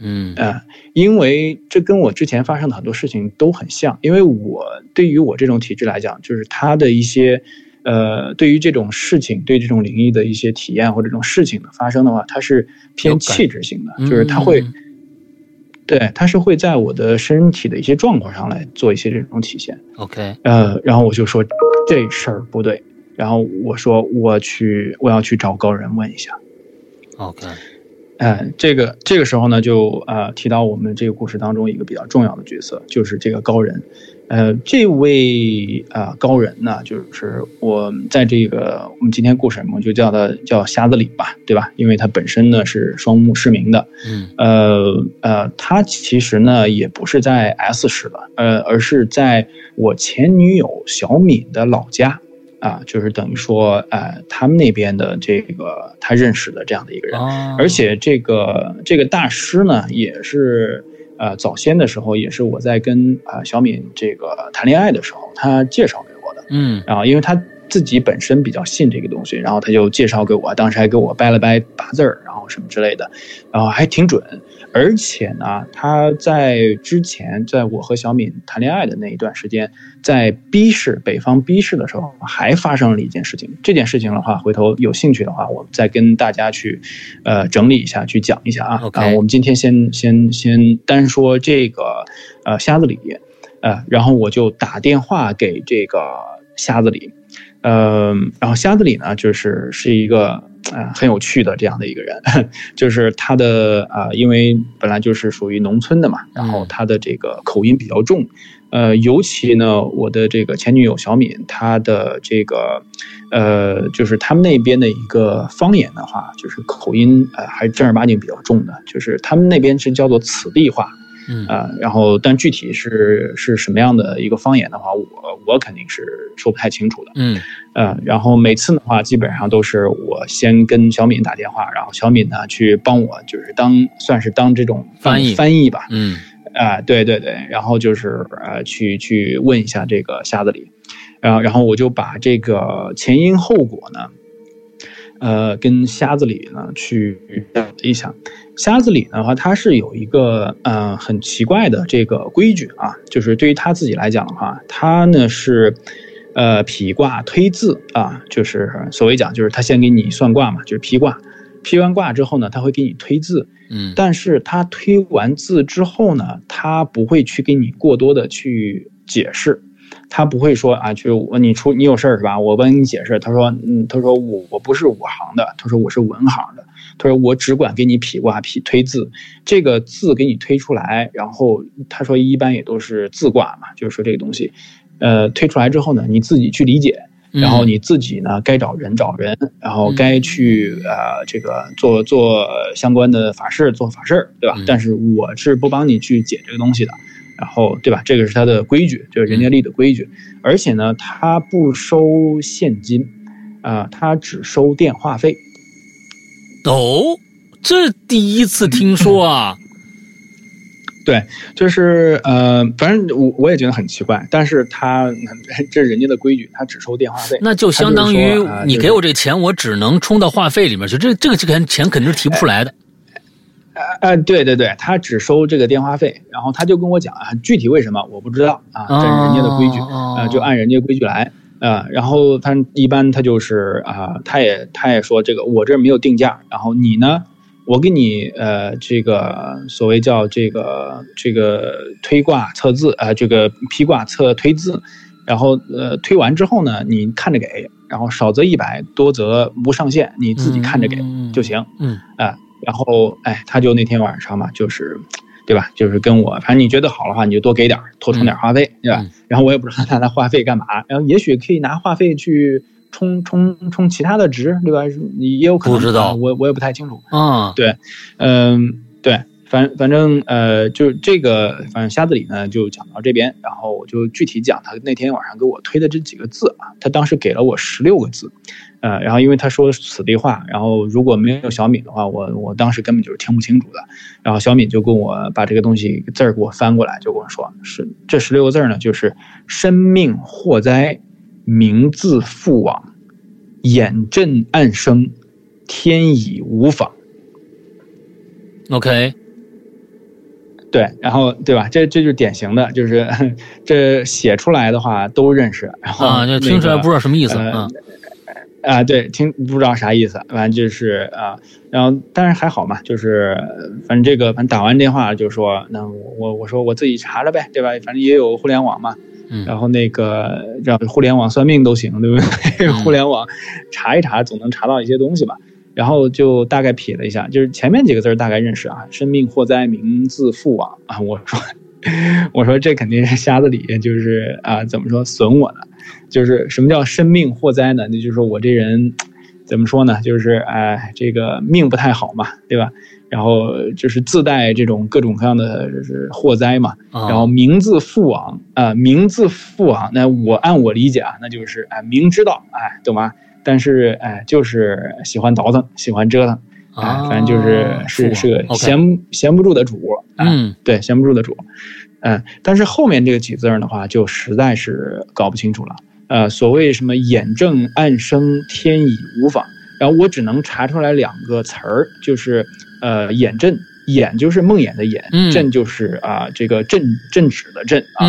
嗯。呃，因为这跟我之前发生的很多事情都很像，因为我对于我这种体质来讲，就是他的一些。呃，对于这种事情，对这种灵异的一些体验或者这种事情的发生的话，它是偏气质性的，就是他会，对，它是会在我的身体的一些状况上来做一些这种体现。OK，呃，然后我就说这事儿不对，然后我说我去，我要去找高人问一下。OK，嗯，这个这个时候呢，就呃提到我们这个故事当中一个比较重要的角色，就是这个高人。呃，这位啊高人呢，就是我在这个我们今天故事我们就叫他叫瞎子李吧，对吧？因为他本身呢是双目失明的，嗯，呃呃，他其实呢也不是在 S 市的，呃，而是在我前女友小敏的老家，啊，就是等于说，呃，他们那边的这个他认识的这样的一个人，而且这个这个大师呢也是。呃，早先的时候也是我在跟啊小敏这个谈恋爱的时候，他介绍给我的。嗯，然后因为他自己本身比较信这个东西，然后他就介绍给我，当时还给我掰了掰八字儿，然后什么之类的，然后还挺准。而且呢，他在之前，在我和小敏谈恋爱的那一段时间，在 B 市北方 B 市的时候，还发生了一件事情。这件事情的话，回头有兴趣的话，我们再跟大家去，呃，整理一下，去讲一下啊。啊，我们今天先先先单说这个，呃，瞎子李，呃，然后我就打电话给这个瞎子李，呃，然后瞎子李呢，就是是一个。啊，很有趣的这样的一个人，就是他的啊，因为本来就是属于农村的嘛，然后他的这个口音比较重，呃，尤其呢，我的这个前女友小敏，她的这个，呃，就是他们那边的一个方言的话，就是口音呃，还正儿八经比较重的，就是他们那边是叫做此地话。嗯啊，然后但具体是是什么样的一个方言的话，我我肯定是说不太清楚的。嗯，呃，然后每次的话，基本上都是我先跟小敏打电话，然后小敏呢去帮我，就是当算是当这种翻译翻译吧。嗯，啊，对对对，然后就是呃去去问一下这个瞎子里，然后然后我就把这个前因后果呢。呃，跟瞎子里呢去讲一下，瞎子里的话，他是有一个呃很奇怪的这个规矩啊，就是对于他自己来讲的话，他呢是呃匹卦推字啊，就是所谓讲就是他先给你算卦嘛，就是批卦，批完卦之后呢，他会给你推字，嗯，但是他推完字之后呢，他不会去给你过多的去解释。他不会说啊，就我你出你有事儿是吧？我帮你解释。他说，嗯，他说我我不是武行的，他说我是文行的。他说我只管给你匹卦、匹推字，这个字给你推出来。然后他说一般也都是字卦嘛，就是说这个东西，呃，推出来之后呢，你自己去理解，然后你自己呢该找人找人，然后该去呃这个做做相关的法事做法事对吧？但是我是不帮你去解这个东西的。然后，对吧？这个是他的规矩，就是人家立的规矩。而且呢，他不收现金，啊，他只收电话费。哦，这第一次听说啊。对，就是呃，反正我我也觉得很奇怪，但是他这是人家的规矩，他只收电话费。那就相当于你给我这钱，我只能充到话费里面去。这这个钱钱肯定是提不出来的。呃呃，对对对，他只收这个电话费，然后他就跟我讲啊，具体为什么我不知道啊，这是人家的规矩啊，就按人家规矩来啊。然后他一般他就是啊，他也他也说这个我这没有定价，然后你呢，我给你呃这个所谓叫这个这个推挂测字啊，这个批挂测推字，然后呃推完之后呢，你看着给，然后少则一百，多则无上限，你自己看着给就行，嗯啊。然后，哎，他就那天晚上嘛，就是，对吧？就是跟我，反正你觉得好的话，你就多给点多充点话费，对吧？然后我也不知道他拿话费干嘛，然后也许可以拿话费去充充充其他的值，对吧？你也有可能不知道，我我也不太清楚。啊，对，嗯，对。反反正呃，就这个，反正瞎子里呢就讲到这边，然后我就具体讲他那天晚上给我推的这几个字啊，他当时给了我十六个字，呃，然后因为他说此地话，然后如果没有小敏的话，我我当时根本就是听不清楚的，然后小敏就跟我把这个东西字儿给我翻过来，就跟我说是这十六个字呢，就是生命祸灾，名字父往，眼震暗生，天已无妨。OK。对，然后对吧？这这就是典型的，就是 这写出来的话都认识，然后啊，就听出来不知道什么意思啊。啊，对，听不知道啥意思，反正就是啊，然后但是还好嘛，就是反正这个反正打完电话就说，那我我说我自己查查呗，对吧？反正也有互联网嘛，然后那个让互联网算命都行，对不对？互联网查一查总能查到一些东西吧。然后就大概撇了一下，就是前面几个字大概认识啊，生命祸灾，名字父亡啊。我说 我说这肯定是瞎子理，就是啊，怎么说损我的？就是什么叫生命祸灾呢？那就是说我这人怎么说呢？就是哎，这个命不太好嘛，对吧？然后就是自带这种各种各样的就是祸灾嘛。然后名字父王啊，名字父王。那我按我理解啊，那就是哎，明知道哎，懂吗？但是哎，就是喜欢倒腾，喜欢折腾，哎，反正就是是是个闲闲不住的主。嗯，对，闲不住的主。嗯，但是后面这个几字的话，就实在是搞不清楚了。呃，所谓什么眼正暗生，天已无妨，然后我只能查出来两个词儿，就是呃眼正，眼就是梦魇的眼，正就是啊这个正正直的正啊。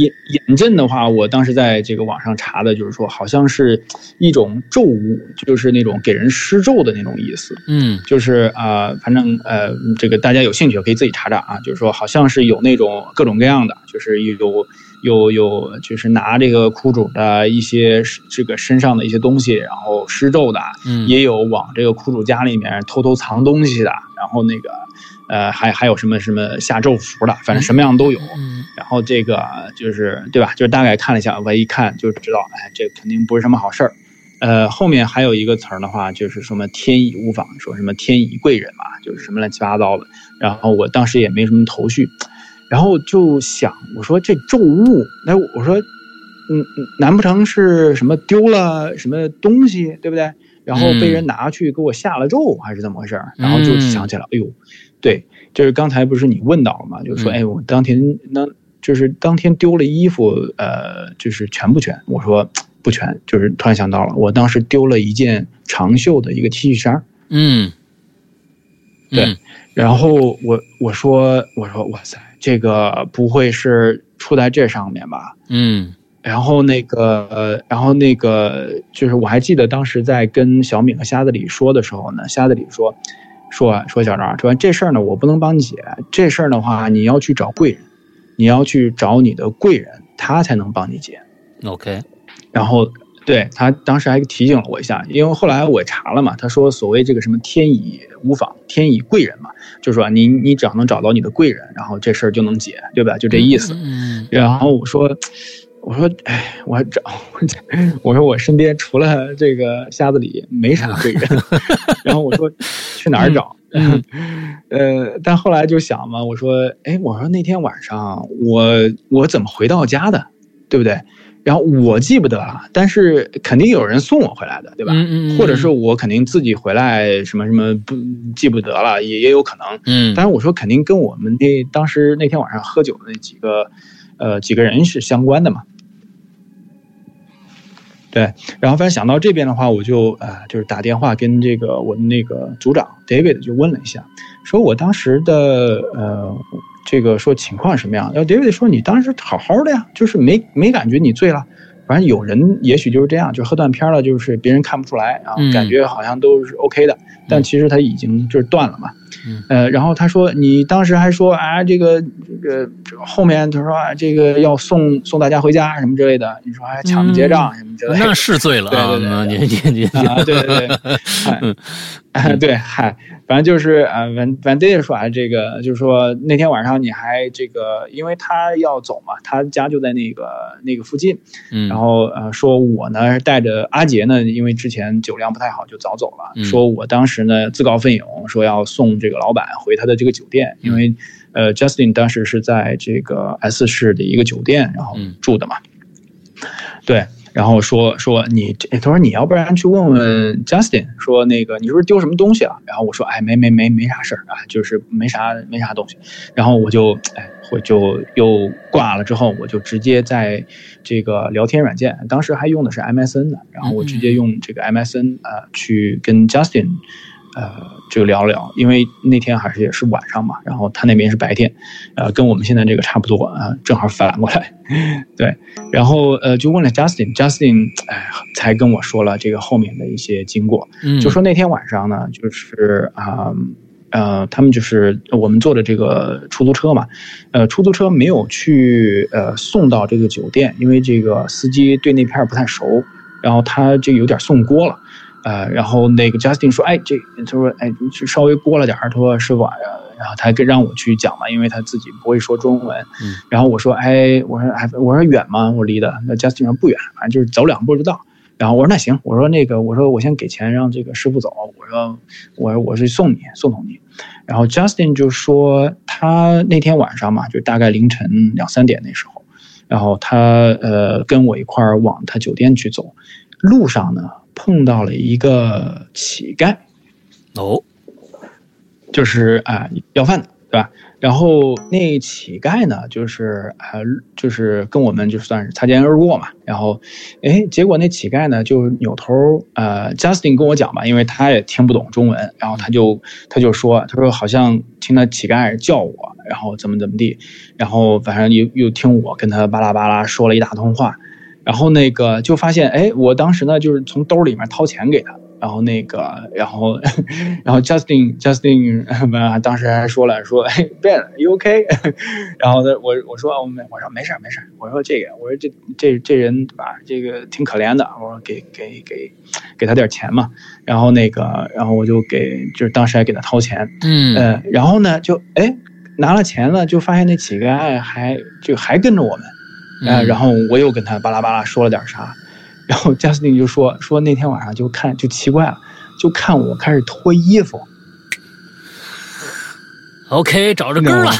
眼眼阵的话，我当时在这个网上查的，就是说好像是一种咒物，就是那种给人施咒的那种意思。嗯，就是啊，反正呃，这个大家有兴趣可以自己查查啊。就是说，好像是有那种各种各样的，就是有有有，就是拿这个苦主的一些这个身上的一些东西，然后施咒的。嗯，也有往这个苦主家里面偷偷藏东西的，然后那个。呃，还还有什么什么下咒符的，反正什么样都有。嗯，然后这个就是对吧？就是大概看了一下，我一看就知道，哎，这肯定不是什么好事儿。呃，后面还有一个词儿的话，就是什么天乙无妨，说什么天乙贵人嘛，就是什么乱七八糟的。然后我当时也没什么头绪，然后就想，我说这咒物，那我说，嗯，难不成是什么丢了什么东西，对不对？然后被人拿去给我下了咒，还是怎么回事？然后就想起来，哎呦。对，就是刚才不是你问到了嘛？就是说，哎，我当天那，就是当天丢了衣服，呃，就是全不全？我说不全，就是突然想到了，我当时丢了一件长袖的一个 T 恤衫。嗯，对，然后我我说我说哇塞，这个不会是出在这上面吧？嗯，然后那个呃，然后那个就是我还记得当时在跟小敏和瞎子李说的时候呢，瞎子李说。说说小张，说这事儿呢，我不能帮你解。这事儿的话，你要去找贵人，你要去找你的贵人，他才能帮你解。OK。然后对他当时还提醒了我一下，因为后来我查了嘛，他说所谓这个什么天乙无妨，天乙贵人嘛，就是说你你只要能找到你的贵人，然后这事儿就能解，对吧？就这意思。嗯。然后我说。我说，哎，我还找，我说我身边除了这个瞎子李没啥贵人，然后我说去哪儿找？呃，但后来就想嘛，我说，哎，我说那天晚上我我怎么回到家的，对不对？然后我记不得了，但是肯定有人送我回来的，对吧？嗯嗯。或者是我肯定自己回来，什么什么不记不得了，也也有可能。嗯。但是我说肯定跟我们那当时那天晚上喝酒的那几个。呃，几个人是相关的嘛？对，然后反正想到这边的话，我就呃，就是打电话跟这个我的那个组长 David 就问了一下，说我当时的呃，这个说情况什么样？然后 David 说你当时好好的呀，就是没没感觉你醉了。反正有人也许就是这样，就喝断片了，就是别人看不出来啊，感觉好像都是 OK 的，但其实他已经就是断了嘛。呃，然后他说你当时还说啊，这个这个后面他说啊，这个要送送大家回家什么之类的，你说还抢着结账什么之类的，那是醉了啊，你你你啊，对对 对。嗨，对，嗨，反正就是啊，反反正说啊，这个就是说那天晚上你还这个，因为他要走嘛，他家就在那个那个附近，嗯，然后呃，说我呢带着阿杰呢，因为之前酒量不太好就早走了，说我当时呢自告奋勇说要送这个老板回他的这个酒店，因为呃，Justin 当时是在这个 S 市的一个酒店然后住的嘛，对。然后说说你，他说你要不然去问问 Justin，说那个你是不是丢什么东西了？然后我说哎没没没没啥事儿啊，就是没啥没啥东西。然后我就哎我就又挂了之后，我就直接在这个聊天软件，当时还用的是 MSN 的，然后我直接用这个 MSN 啊去跟 Justin 呃，就聊聊，因为那天还是也是晚上嘛，然后他那边是白天，呃，跟我们现在这个差不多啊，正好反过来，对，然后呃，就问了 Justin，Justin，哎，才跟我说了这个后面的一些经过，就说那天晚上呢，就是啊，呃，他们就是我们坐的这个出租车嘛，呃，出租车没有去呃送到这个酒店，因为这个司机对那片不太熟，然后他这有点送锅了。呃，然后那个 Justin 说，哎，这他说，哎，就稍微过了点儿，他说师傅，然后他跟让我去讲嘛，因为他自己不会说中文。嗯。然后我说，哎，我说，哎，我说远吗？我离的那 Justin 说不远，反正就是走两步就到。然后我说那行，我说那个，我说我先给钱让这个师傅走。我说，我说我是送你，送送你。然后 Justin 就说他那天晚上嘛，就大概凌晨两三点那时候，然后他呃跟我一块儿往他酒店去走，路上呢。碰到了一个乞丐，哦，就是啊要饭的，对吧？然后那乞丐呢，就是啊，就是跟我们就算是擦肩而过嘛。然后，哎，结果那乞丐呢，就扭头，呃，Justin 跟我讲吧，因为他也听不懂中文，然后他就他就说，他说好像听到乞丐叫我，然后怎么怎么地，然后反正又又听我跟他巴拉巴拉说了一大通话。然后那个就发现，哎，我当时呢就是从兜里面掏钱给他，然后那个，然后，然后 Justin Justin 当时还说了说，哎，Ben，you OK？然后呢，我我说我没我说没事没事我说这个我说这这这人对吧，这个挺可怜的，我说给给给给他点钱嘛，然后那个，然后我就给就是当时还给他掏钱，嗯，呃，然后呢就哎拿了钱了，就发现那乞丐还就还跟着我们。啊，然后我又跟他巴拉巴拉说了点啥，然后 Justin 就说说那天晚上就看就奇怪了，就看我开始脱衣服。OK，找着根了。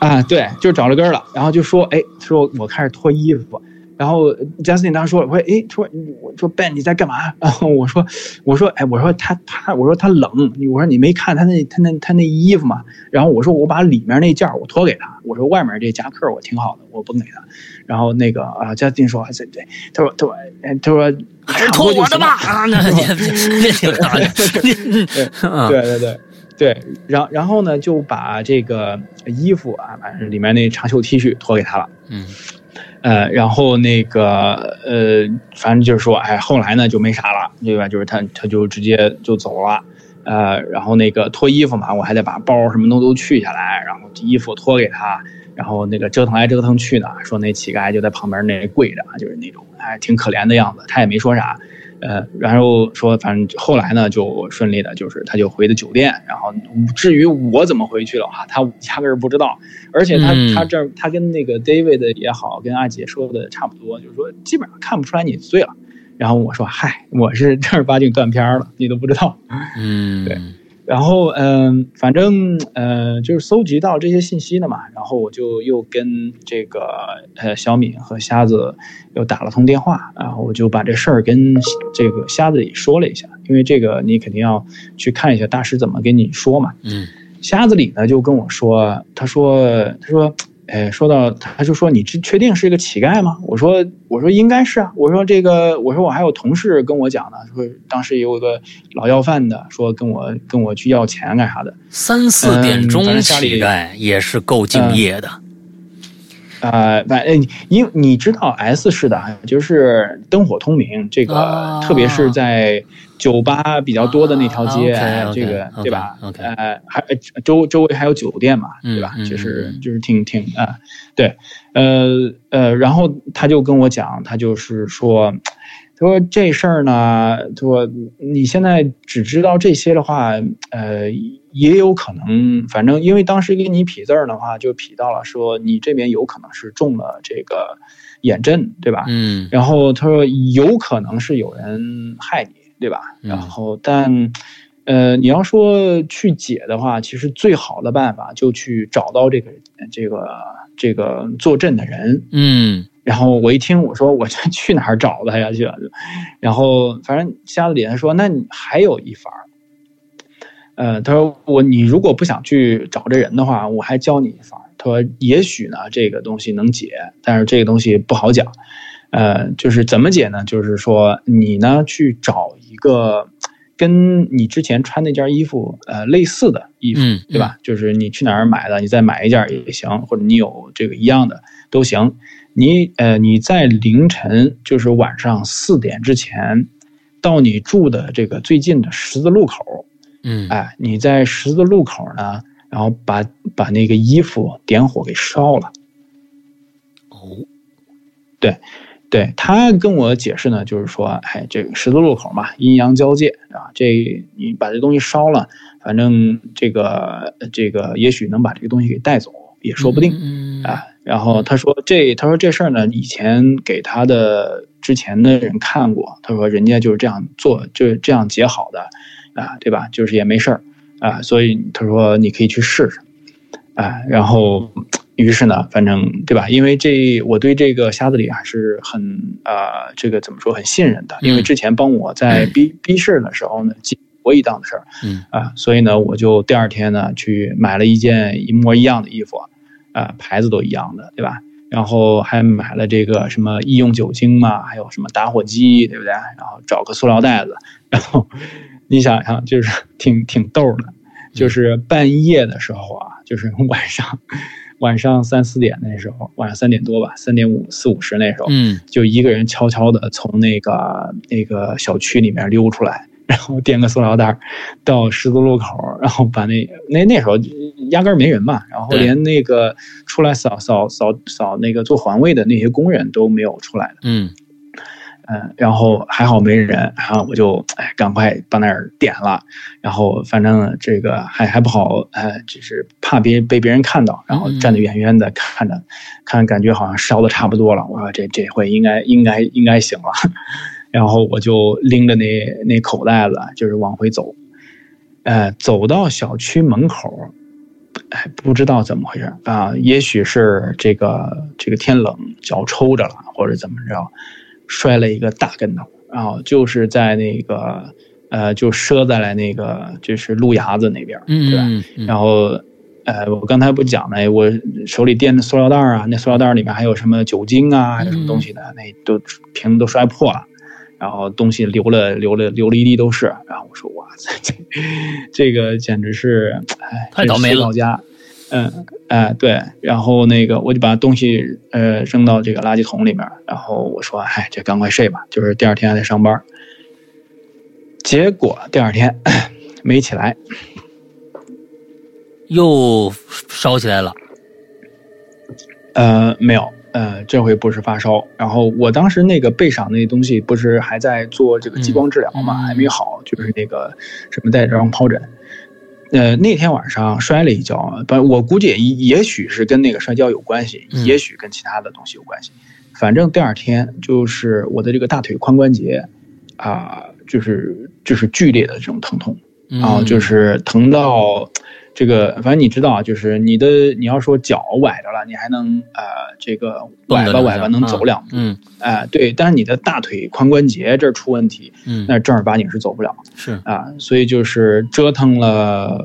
啊，对，就找着根了。然后就说，哎，说我开始脱衣服。然后 Justin 当时说，我说，哎，说我说 Ben 你在干嘛？然后我说，我说，哎，我说他他，我说他冷，我说你没看他那他那他那衣服吗？然后我说我把里面那件我脱给他，我说外面这夹克我挺好的，我不给他。然后那个啊，Justin 说，对对，他说他说他说还是脱我的吧啊，那 你对对对对，然然后呢就把这个衣服啊，把里面那长袖 T 恤脱给他了，嗯。呃，然后那个呃，反正就是说，哎，后来呢就没啥了，对吧？就是他他就直接就走了，呃，然后那个脱衣服嘛，我还得把包什么都都取下来，然后衣服脱给他，然后那个折腾来折腾去呢，说那乞丐就在旁边那跪着，就是那种哎挺可怜的样子，他也没说啥。呃，然后说，反正后来呢，就顺利的，就是他就回的酒店。然后至于我怎么回去了哈，他压根儿不知道。而且他他这他跟那个 David 也好，跟阿杰说的差不多，就是说基本上看不出来你醉了。然后我说，嗨，我是正儿八经断片了，你都不知道。嗯，对。然后嗯，反正呃，就是搜集到这些信息的嘛。然后我就又跟这个呃小敏和瞎子又打了通电话，然后我就把这事儿跟这个瞎子也说了一下，因为这个你肯定要去看一下大师怎么跟你说嘛。嗯，瞎子李呢就跟我说，他说他说。哎，说到他就说你这确定是一个乞丐吗？我说我说应该是啊。我说这个我说我还有同事跟我讲呢，说当时有一个老要饭的说跟我跟我去要钱干啥的。三四点钟乞丐也是够敬业的。啊，反正因你知道 S 市的，就是灯火通明，这个特别是在酒吧比较多的那条街，这个对吧？呃，还周周围还有酒店嘛，对吧？就是就是挺挺啊，对，呃呃，然后他就跟我讲，他就是说。他说这事儿呢，他说你现在只知道这些的话，呃，也有可能，反正因为当时给你匹字儿的话，就匹到了说你这边有可能是中了这个眼阵，对吧？嗯。然后他说有可能是有人害你，对吧？然后但，呃，你要说去解的话，其实最好的办法就去找到这个这个这个坐镇的人，嗯。然后我一听，我说我这去哪儿找他呀？去，然后反正瞎子脸说，那你还有一法儿。呃，他说我你如果不想去找这人的话，我还教你一法儿。他说也许呢这个东西能解，但是这个东西不好讲。呃，就是怎么解呢？就是说你呢去找一个跟你之前穿那件衣服呃类似的衣服，对吧？就是你去哪儿买的，你再买一件也行，或者你有这个一样的都行。你呃你在凌晨就是晚上四点之前到你住的这个最近的十字路口，嗯，哎，你在十字路口呢，然后把把那个衣服点火给烧了。哦，对。对他跟我解释呢，就是说，哎，这个十字路口嘛，阴阳交界啊，这你把这东西烧了，反正这个这个也许能把这个东西给带走，也说不定啊。然后他说这他说这事儿呢，以前给他的之前的人看过，他说人家就是这样做，就是这样解好的啊，对吧？就是也没事儿啊，所以他说你可以去试试啊，然后。于是呢，反正对吧？因为这我对这个瞎子里还是很啊，这个怎么说很信任的。因为之前帮我在逼逼事的时候呢，记过一档的事儿，嗯啊，所以呢，我就第二天呢去买了一件一模一样的衣服，啊，牌子都一样的，对吧？然后还买了这个什么医用酒精嘛，还有什么打火机，对不对？然后找个塑料袋子，然后你想想，就是挺挺逗的，就是半夜的时候啊，就是晚上。晚上三四点那时候，晚上三点多吧，三点五四五十那时候，嗯，就一个人悄悄的从那个那个小区里面溜出来，然后垫个塑料袋，到十字路口，然后把那那那时候压根没人嘛，然后连那个出来扫扫扫扫那个做环卫的那些工人都没有出来的，嗯。嗯，然后还好没人，然后我就哎赶快把那儿点了，然后反正这个还还不好，呃，就是怕别被别人看到，然后站得远远的看着，看感觉好像烧的差不多了，我说这这回应该应该应该行了，然后我就拎着那那口袋子就是往回走，呃，走到小区门口，哎，不知道怎么回事啊，也许是这个这个天冷脚抽着了，或者怎么着。摔了一个大跟头，然后就是在那个，呃，就折在了那个就是路牙子那边，对吧？然后，呃，我刚才不讲了，我手里掂的塑料袋啊，那塑料袋里面还有什么酒精啊，还有什么东西的，那都瓶子都摔破了，然后东西流了流了流了一地都是。然后我说哇塞，这这个简直是，哎，太倒霉了。嗯，哎，对，然后那个我就把东西呃扔到这个垃圾桶里面，然后我说，哎，这赶快睡吧，就是第二天还得上班。结果第二天没起来，又烧起来了。呃，没有，呃，这回不是发烧，然后我当时那个背上那东西不是还在做这个激光治疗嘛，还没好，就是那个什么带状疱疹。呃，那天晚上摔了一跤，不，我估计也也许是跟那个摔跤有关系，也许跟其他的东西有关系。反正第二天就是我的这个大腿髋关节，啊，就是就是剧烈的这种疼痛，然后就是疼到。这个反正你知道，就是你的你要说脚崴着了，你还能呃这个崴吧崴吧能走两步，嗯，哎对，但是你的大腿髋关节这出问题，嗯，那正儿八经是走不了，是。啊，所以就是折腾了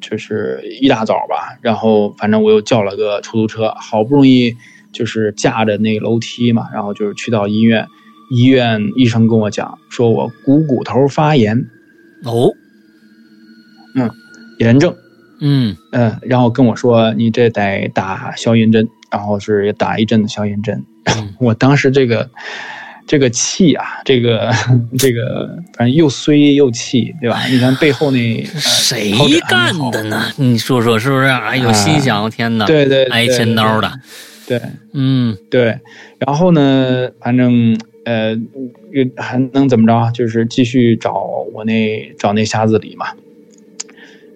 就是一大早吧，然后反正我又叫了个出租车，好不容易就是架着那个楼梯嘛，然后就是去到医院，医院医生跟我讲说我股骨头发炎，哦，嗯，炎症。嗯嗯，然后跟我说你这得打消炎针，然后是打一阵的消炎针。我当时这个这个气啊，这个 这个反正又衰又气，对吧？你看背后那谁干的呢？你说说是不是？哎呦，心想天哪，对对，挨千刀的，对，嗯对。然后呢，反正呃，还能怎么着？就是继续找我那找那瞎子李嘛。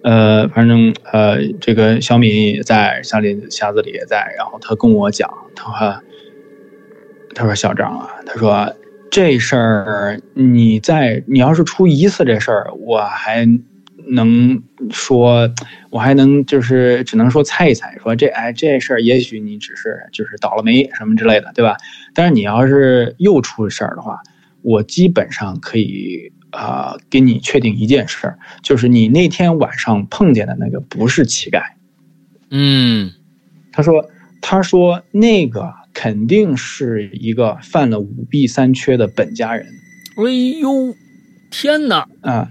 呃，反正呃，这个小敏也在，小李瞎子里也在。然后他跟我讲，他说：“他说小张啊，他说这事儿你在你要是出一次这事儿，我还能说，我还能就是只能说猜一猜，说这哎这事儿也许你只是就是倒了霉什么之类的，对吧？但是你要是又出事儿的话，我基本上可以。”啊，给你确定一件事儿，就是你那天晚上碰见的那个不是乞丐。嗯，他说，他说那个肯定是一个犯了五弊三缺的本家人。哎呦，天哪！啊，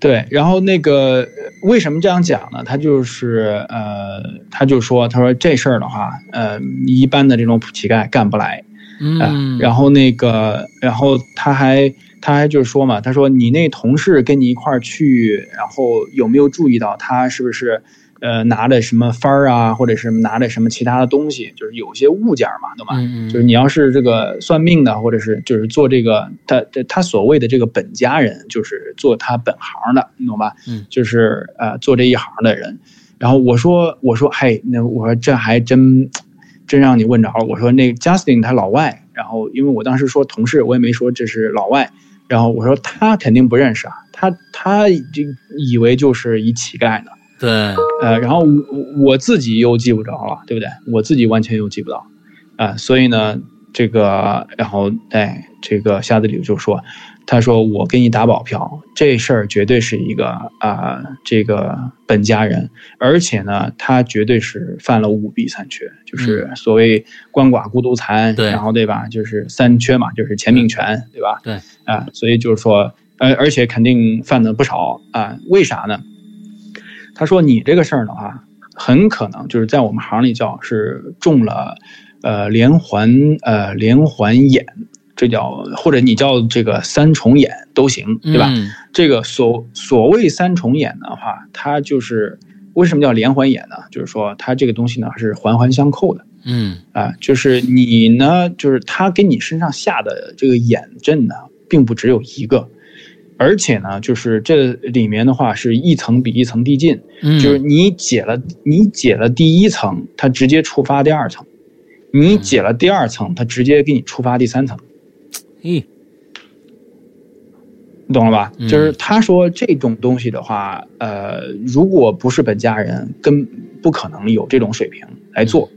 对，然后那个为什么这样讲呢？他就是呃，他就说，他说这事儿的话，呃，一般的这种乞丐干不来，嗯，然后那个，然后他还他还就是说嘛，他说你那同事跟你一块儿去，然后有没有注意到他是不是？呃，拿着什么幡儿啊，或者是拿着什么其他的东西，就是有些物件嘛，对吧？嗯嗯？就是你要是这个算命的，或者是就是做这个，他他所谓的这个本家人，就是做他本行的，你懂吧？嗯，就是呃做这一行的人。然后我说我说嘿，那我说这还真真让你问着了。我说那 Justin 他老外，然后因为我当时说同事，我也没说这是老外。然后我说他肯定不认识啊，他他就以为就是一乞丐呢。对，呃，然后我我自己又记不着了，对不对？我自己完全又记不到，啊，所以呢，这个，然后，哎，这个瞎子里就说，他说我给你打保票，这事儿绝对是一个啊，这个本家人，而且呢，他绝对是犯了五弊三缺，就是所谓鳏寡孤独残，对，然后对吧？就是三缺嘛，就是钱命权，对吧？对，啊，所以就是说，呃，而且肯定犯的不少啊，为啥呢？他说：“你这个事儿的话，很可能就是在我们行里叫是中了，呃，连环呃连环眼，这叫或者你叫这个三重眼都行，对吧？这个所所谓三重眼的话，它就是为什么叫连环眼呢？就是说它这个东西呢是环环相扣的，嗯啊，就是你呢，就是他给你身上下的这个眼阵呢，并不只有一个。”而且呢，就是这里面的话是一层比一层递进，嗯就是你解了你解了第一层，它直接触发第二层；你解了第二层，它直接给你触发第三层。咦，你懂了吧？就是他说这种东西的话，呃，如果不是本家人，根不可能有这种水平来做，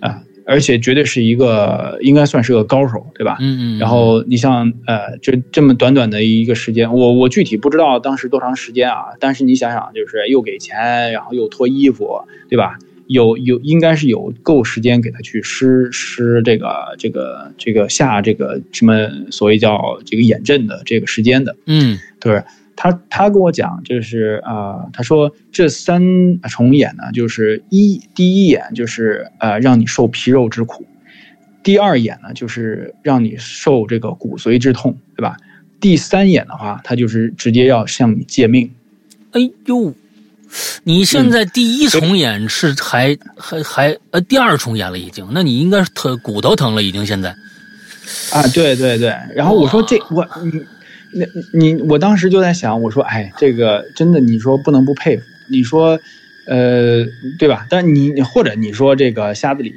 啊。而且绝对是一个，应该算是个高手，对吧？嗯嗯。然后你像呃，这这么短短的一个时间，我我具体不知道当时多长时间啊。但是你想想，就是又给钱，然后又脱衣服，对吧？有有应该是有够时间给他去施施这个这个这个下这个什么所谓叫这个眼阵的这个时间的。嗯，对。他他跟我讲，就是啊，他说这三重眼呢，就是一第一眼就是呃让你受皮肉之苦，第二眼呢就是让你受这个骨髓之痛，对吧？第三眼的话，他就是直接要向你借命。哎呦，你现在第一重演是还还还呃第二重演了已经，那你应该是疼骨头疼了已经现在。啊，对对对，然后我说这我你。那你我当时就在想，我说，哎，这个真的，你说不能不佩服。你说，呃，对吧？但你或者你说这个瞎子李，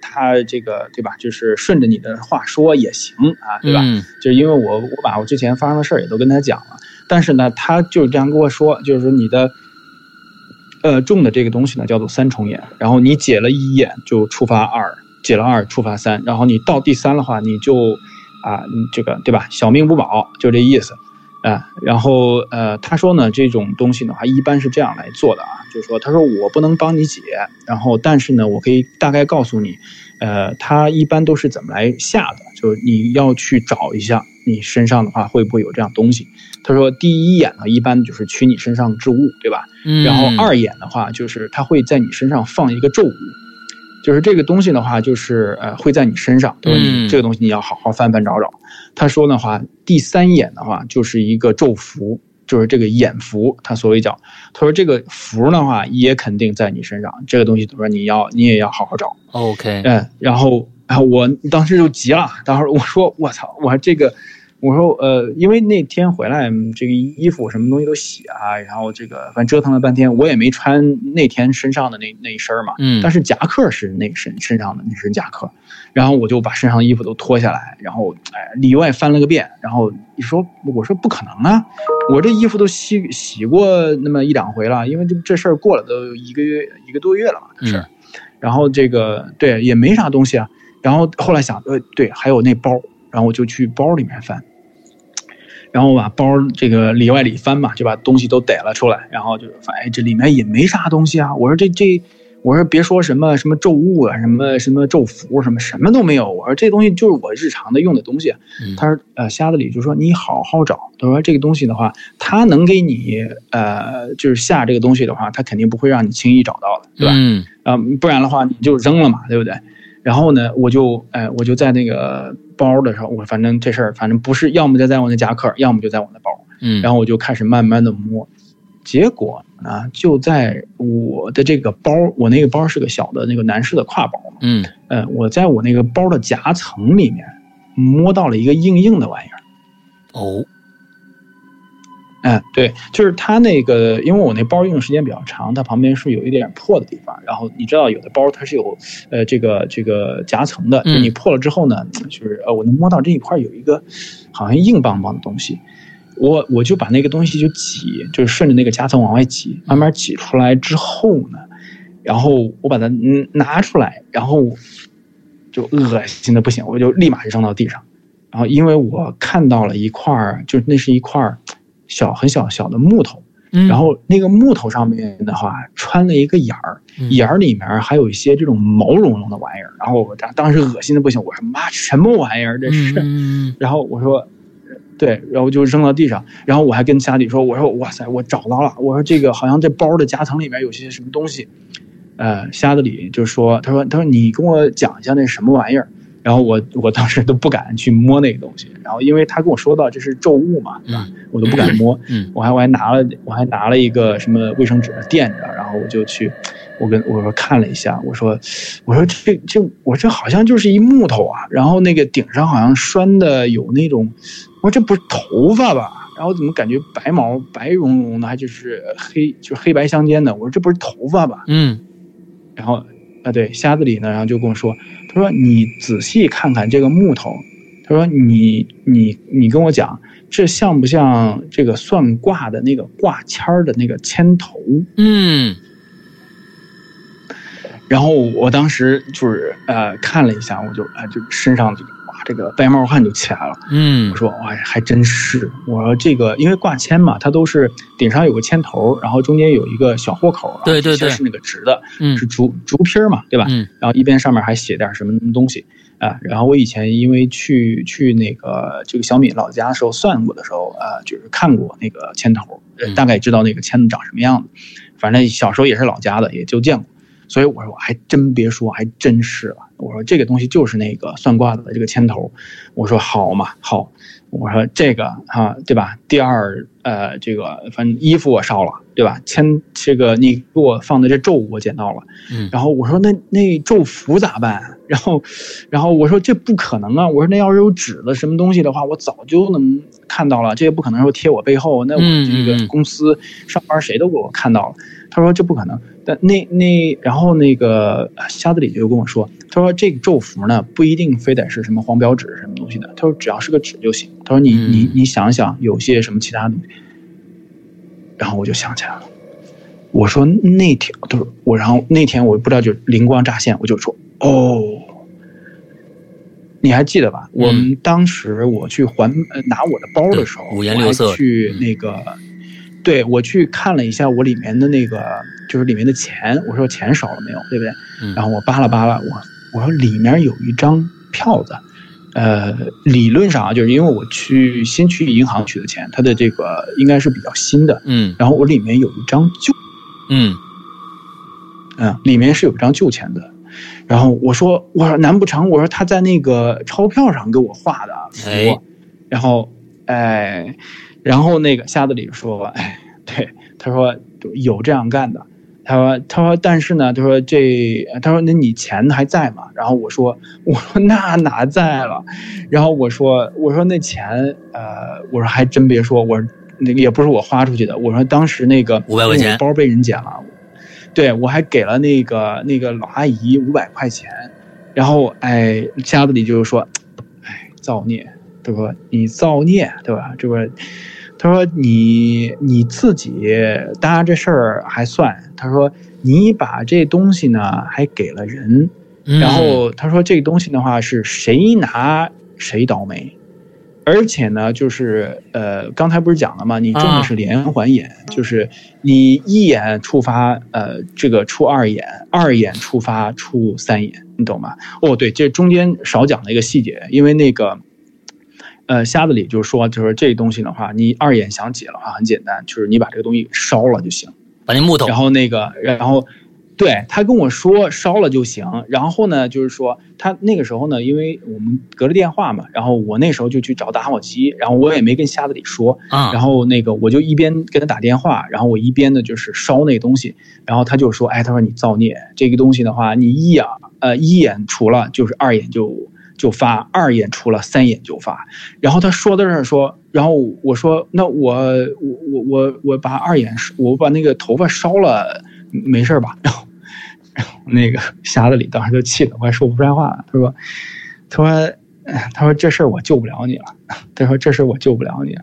他这个对吧？就是顺着你的话说也行啊，对吧？嗯就是因为我我把我之前发生的事儿也都跟他讲了，但是呢，他就是这样跟我说，就是说你的，呃，中的这个东西呢叫做三重眼，然后你解了一眼就触发二，解了二触发三，然后你到第三的话你就。啊，这个对吧？小命不保，就这意思，啊，然后呃，他说呢，这种东西的话，一般是这样来做的啊，就是说，他说我不能帮你解，然后但是呢，我可以大概告诉你，呃，他一般都是怎么来下的，就你要去找一下你身上的话会不会有这样东西。他说第一眼呢，一般就是取你身上之物，对吧？嗯。然后二眼的话，就是他会在你身上放一个咒语。就是这个东西的话，就是呃会在你身上，对吧？你这个东西你要好好翻翻找找。他说的话，第三眼的话就是一个咒符，就是这个眼福，他所谓叫。他说这个福的话也肯定在你身上，这个东西他说你要你也要好好找。OK，嗯，然后啊我当时就急了，当时我说我操，我这个。我说，呃，因为那天回来，这个衣服什么东西都洗啊，然后这个反正折腾了半天，我也没穿那天身上的那那一身嘛，嗯，但是夹克是那身身上的那身夹克，然后我就把身上的衣服都脱下来，然后哎里外翻了个遍，然后你说，我说不可能啊，我这衣服都洗洗过那么一两回了，因为这这事儿过了都一个月一个多月了嘛，这事儿，然后这个对也没啥东西啊，然后后来想，呃，对，还有那包，然后我就去包里面翻。然后我把包这个里外里翻嘛，就把东西都逮了出来，然后就发现，哎，这里面也没啥东西啊。我说这这，我说别说什么什么咒物啊，什么什么咒符什么什么都没有。我说这东西就是我日常的用的东西。他说呃，瞎子李就说你好好找。他说这个东西的话，他能给你呃，就是下这个东西的话，他肯定不会让你轻易找到的，对吧？嗯。啊，不然的话你就扔了嘛，对不对？然后呢，我就哎，我就在那个包的时候，我反正这事儿反正不是，要么就在我那夹克，要么就在我那包。嗯。然后我就开始慢慢的摸。结果啊，就在我的这个包，我那个包是个小的那个男士的挎包嘛，嗯，呃，我在我那个包的夹层里面摸到了一个硬硬的玩意儿。哦，哎，对，就是它那个，因为我那包用的时间比较长，它旁边是有一点破的地方。然后你知道，有的包它是有呃这个这个夹层的，就你破了之后呢，就是呃我能摸到这一块有一个好像硬邦邦的东西。我我就把那个东西就挤，就是顺着那个夹层往外挤，慢慢挤出来之后呢，然后我把它嗯拿出来，然后就恶心的不行，我就立马就扔到地上。然后因为我看到了一块儿，就是那是一块儿小很小小的木头，然后那个木头上面的话穿了一个眼儿，眼儿里面还有一些这种毛茸茸的玩意儿。然后我当当时恶心的不行，我说妈什么玩意儿这是？然后我说。对，然后就扔到地上，然后我还跟家里说：“我说哇塞，我找到了！我说这个好像这包的夹层里面有些什么东西。”呃，瞎子里就说：“他说他说你跟我讲一下那什么玩意儿。”然后我我当时都不敢去摸那个东西，然后因为他跟我说到这是咒物嘛，对吧？我都不敢摸。嗯，我还我还拿了我还拿了一个什么卫生纸垫着，然后我就去，我跟我说看了一下，我说我说这这我这好像就是一木头啊，然后那个顶上好像拴的有那种。我说这不是头发吧？然后怎么感觉白毛白茸茸的，还就是黑，就是黑白相间的。我说这不是头发吧？嗯。然后啊，对，瞎子李呢，然后就跟我说，他说你仔细看看这个木头，他说你你你跟我讲，这像不像这个算卦的那个挂签儿的那个签头？嗯。然后我当时就是呃看了一下，我就啊就身上就。这个白毛汗就起来了。嗯，我说哇，还真是。我说这个，因为挂签嘛，它都是顶上有个签头，然后中间有一个小豁口，对对对，是那个直的，嗯，是竹竹皮嘛，对吧？嗯，然后一边上面还写点什么东西啊。然后我以前因为去去那个这个小米老家的时候算过的时候啊，就是看过那个签头，大概知道那个签子长什么样子。反正小时候也是老家的，也就见过。所以我说我还真别说，还真是了。我说这个东西就是那个算卦的这个签头。我说好嘛，好。我说这个哈，对吧？第二，呃，这个反正衣服我烧了，对吧？签这个你给我放的这咒我捡到了。嗯。然后我说那那咒符咋办？然后，然后我说这不可能啊！我说那要是有纸的什么东西的话，我早就能看到了。这也不可能说贴我背后，那我这个公司上班谁都给我看到了。他说这不可能。但那那然后那个瞎子李就跟我说，他说这个咒符呢不一定非得是什么黄标纸什么东西的，他说只要是个纸就行。他说你你你想想有些什么其他东西，然后我就想起来了，我说那天他说我，然后那天我不知道就灵光乍现，我就说哦，你还记得吧？我们当时我去还拿我的包的时候，五颜六色去那个。对我去看了一下我里面的那个，就是里面的钱，我说钱少了没有，对不对？然后我扒拉扒拉，我我说里面有一张票子，呃，理论上啊，就是因为我去新去银行取的钱，它的这个应该是比较新的，嗯，然后我里面有一张旧，嗯，嗯，里面是有一张旧钱的，然后我说我说难不成我说他在那个钞票上给我画的符，然后哎。然后那个瞎子里说：“哎，对，他说有这样干的。他说，他说，但是呢，他说这，他说那你钱还在吗？然后我说，我说那哪在了？然后我说，我说那钱，呃，我说还真别说，我那个也不是我花出去的。我说当时那个五百块钱包被人捡了，对我还给了那个那个老阿姨五百块钱。然后哎，瞎子里就是说，哎，造孽。”他说：“你造孽，对吧？这个，他说你你自己，当然这事儿还算。他说你把这东西呢还给了人，然后他说这个东西的话是谁拿谁倒霉。而且呢，就是呃，刚才不是讲了吗？你中的是连环眼，就是你一眼触发，呃，这个出二眼，二眼触发出三眼，你懂吗？哦，对，这中间少讲了一个细节，因为那个，呃，瞎子里就说，就是这东西的话，你二眼想解的话，很简单，就是你把这个东西烧了就行，把那木头，然后那个，然后。对他跟我说烧了就行，然后呢，就是说他那个时候呢，因为我们隔着电话嘛，然后我那时候就去找打火机，然后我也没跟瞎子里说啊，然后那个我就一边跟他打电话，然后我一边呢就是烧那东西，然后他就说，哎，他说你造孽，这个东西的话，你一眼呃一眼除了就是二眼就就发，二眼出了三眼就发，然后他说到这儿说，然后我说那我我我我我把二眼我把那个头发烧了。没事吧？然后，然后那个匣子里当时就气的我还说不出来话。他说：“他说，他说这事儿我救不了你了。他说这事我救不了你。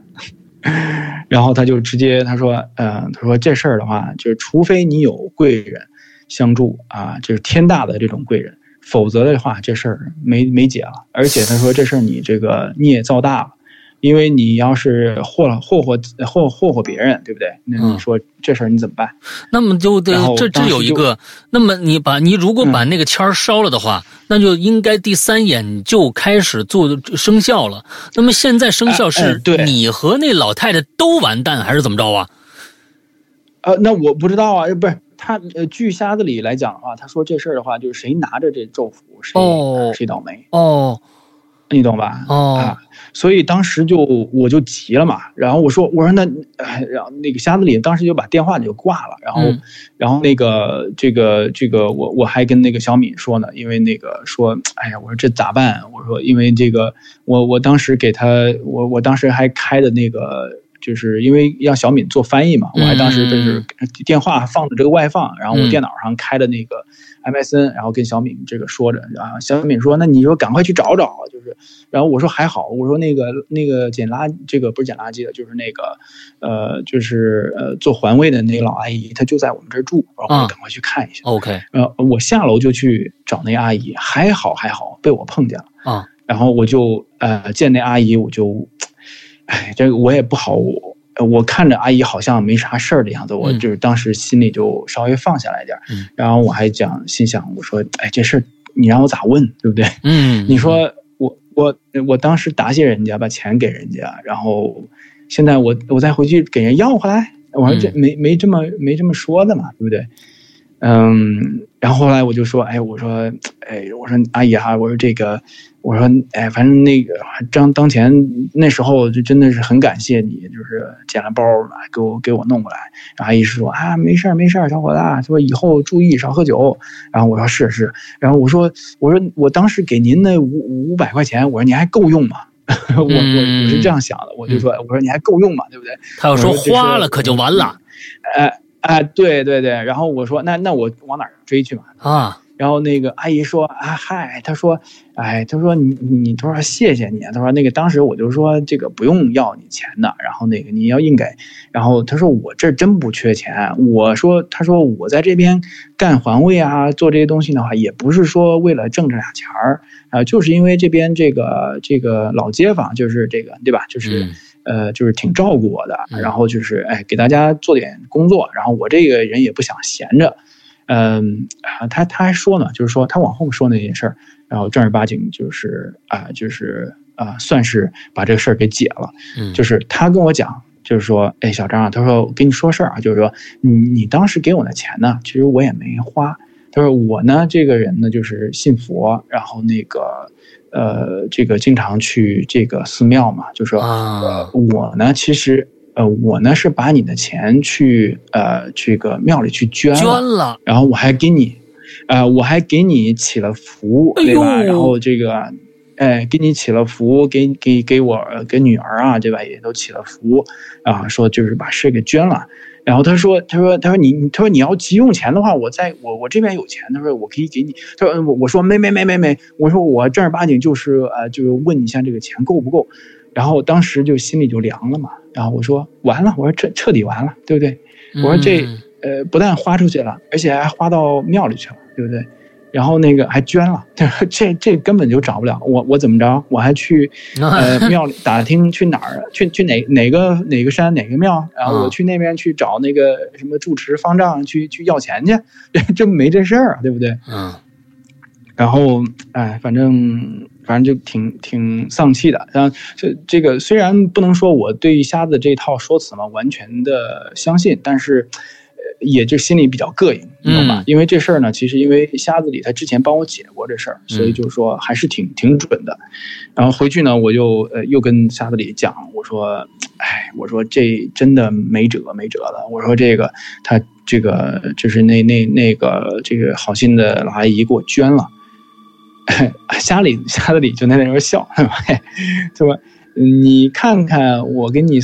然后他就直接他说，嗯，他说这事儿的话，就是除非你有贵人相助啊，就是天大的这种贵人，否则的话，这事儿没没解了。而且他说这事儿你这个孽造大了。”因为你要是祸了祸祸祸祸祸别人，对不对？那你说这事儿你怎么办？那么就得这这有一个，那么你把你如果把那个签儿烧了的话，那就应该第三眼就开始做生效了。那么现在生效是你和那老太太都完蛋，还是怎么着啊？呃，那我不知道啊，不是他呃，据瞎子里来讲的话，他说这事儿的话，就是谁拿着这咒符，谁谁倒霉哦。你懂吧？哦，啊，所以当时就我就急了嘛，然后我说我说那，然后那个瞎子里当时就把电话就挂了，然后然后那个这个这个我我还跟那个小敏说呢，因为那个说，哎呀，我说这咋办？我说因为这个我我当时给他我我当时还开的那个。就是因为让小敏做翻译嘛，我还当时就是电话放的这个外放，然后我电脑上开的那个 MSN，然后跟小敏这个说着，然后小敏说：“那你说赶快去找找。”就是，然后我说还好，我说那个那个捡垃这个不是捡垃圾的，就是那个呃，就是呃做环卫的那个老阿姨，她就在我们这儿住，然后赶快去看一下。OK，呃，我下楼就去找那阿姨，还好还好被我碰见了啊，然后我就呃见那阿姨，我就。哎，这个我也不好，我我看着阿姨好像没啥事儿的样子，我就是当时心里就稍微放下来点儿。然后我还讲，心想我说，哎，这事儿你让我咋问，对不对？嗯，你说我我我当时答谢人家，把钱给人家，然后现在我我再回去给人要回来，我说这没没这么没这么说的嘛，对不对？嗯，然后后来我就说，哎，我说，哎，我说阿姨哈，我说这个。我说，哎，反正那个当当前那时候就真的是很感谢你，就是捡了包给我给我弄过来。然后阿姨说啊，没事儿没事儿，小伙子，说以后注意少喝酒。然后我说是是，然后我说我说我当时给您那五五百块钱，我说你还够用吗？我我我是这样想的，我就说我说你还够用吗？对不对？他要说花了可就完了。哎哎，对对对，然后我说那那我往哪追去嘛？啊。然后那个阿姨说啊嗨，她说，哎，她说你你，她说谢谢你，她说那个当时我就说这个不用要你钱的，然后那个你要硬给，然后她说我这真不缺钱，我说她说我在这边干环卫啊，做这些东西的话，也不是说为了挣这俩钱儿啊，就是因为这边这个这个老街坊就是这个对吧，就是呃就是挺照顾我的，然后就是哎给大家做点工作，然后我这个人也不想闲着。嗯啊，他他还说呢，就是说他往后说那件事儿，然后正儿八经就是啊，就是啊，算是把这个事儿给解了。嗯，就是他跟我讲，就是说，哎，小张啊，他说我跟你说事儿啊，就是说你你当时给我的钱呢，其实我也没花。他说我呢，这个人呢，就是信佛，然后那个呃，这个经常去这个寺庙嘛，就说我呢，其实。呃，我呢是把你的钱去呃这个庙里去捐捐了，然后我还给你，呃我还给你起了福，对吧？然后这个，哎，给你起了福，给给给我给女儿啊，对吧？也都起了福，啊，说就是把事给捐了。然后他说，他说，他说你，他说你要急用钱的话，我在我我这边有钱，他说我可以给你。他说我我说没没没没没，我说我正儿八经就是呃就是问一下这个钱够不够。然后当时就心里就凉了嘛。然后我说完了，我说彻彻底完了，对不对？我说这呃不但花出去了，而且还花到庙里去了，对不对？然后那个还捐了，这这根本就找不了我，我怎么着？我还去 呃庙里打听去哪儿，去去哪哪个哪个山哪个庙，然后我去那边去找那个什么住持方丈去去要钱去，这没这事儿啊，对不对？嗯。然后哎，反正反正就挺挺丧气的。然后这这个虽然不能说我对瞎子这套说辞嘛完全的相信，但是。也就心里比较膈应，你懂吧？因为这事儿呢，其实因为瞎子李他之前帮我解过这事儿，所以就是说还是挺挺准的。然后回去呢，我就呃又跟瞎子李讲，我说，哎，我说这真的没辙没辙了。我说这个他这个就是那那那个这个好心的老阿姨给我捐了。瞎里瞎子李就在那边笑，是吧？你看看我给你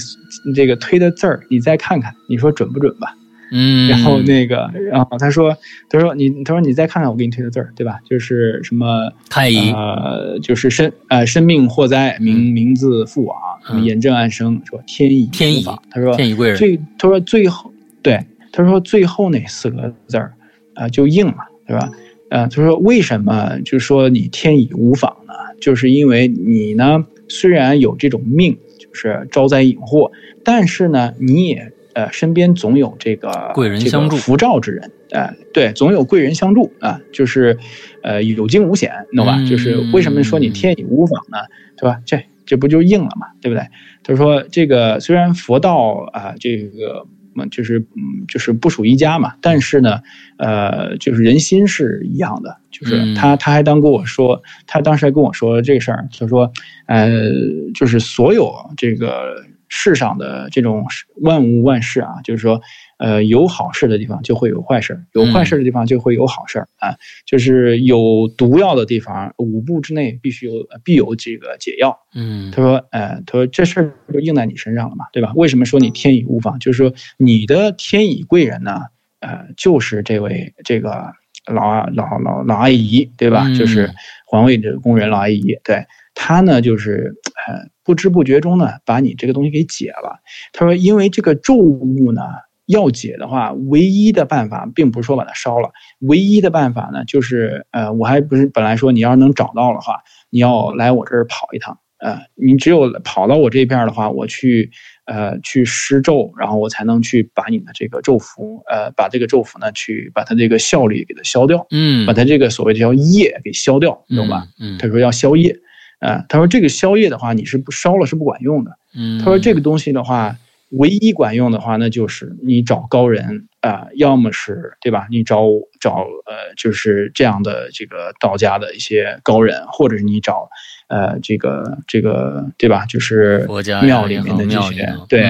这个推的字儿，你再看看，你说准不准吧？嗯，然后那个，然后他说，他说你，他说你再看看我给你推的字儿，对吧？就是什么太乙，呃，就是生呃生命祸灾，名名字父王，什么严正暗生，说天乙天乙，他说天乙贵人，最他说最后对，他说最后那四个字儿啊就应了，对吧？呃，他说为什么就说你天乙无妨呢？就是因为你呢虽然有这种命，就是招灾引祸，但是呢你也。呃，身边总有这个贵人相助、福照之人，呃，对，总有贵人相助啊，就是，呃，有惊无险，懂吧？就是为什么说你天乙无妨呢？对吧？这这不就应了嘛，对不对？他说这个虽然佛道啊，这个就是嗯，就是不属一家嘛，但是呢，呃，就是人心是一样的，就是他他还当跟我说，他当时还跟我说这事儿，他说，呃，就是所有这个。世上的这种万物万事啊，就是说，呃，有好事的地方就会有坏事，有坏事的地方就会有好事啊。就是有毒药的地方，五步之内必须有必有这个解药。嗯，他说，呃，他说这事儿就应在你身上了嘛，对吧？为什么说你天乙无妨？就是说你的天乙贵人呢，呃，就是这位这个老老老老阿姨，对吧？就是环卫这个工人老阿姨，对。她呢，就是呃，不知不觉中呢，把你这个东西给解了。他说，因为这个咒物呢，要解的话，唯一的办法并不是说把它烧了，唯一的办法呢，就是呃，我还不是本来说你要是能找到的话，你要来我这儿跑一趟，呃，你只有跑到我这边的话，我去呃去施咒，然后我才能去把你的这个咒符，呃，把这个咒符呢，去把它这个效力给它消掉，嗯，把它这个所谓的叫业给消掉，懂吧？嗯，他说要消业。啊，他说这个宵夜的话，你是不烧了是不管用的。嗯，他说这个东西的话，唯一管用的话，那就是你找高人啊，要么是对吧？你找找呃，就是这样的这个道家的一些高人，或者是你找呃这个这个对吧？就是庙里面的这些对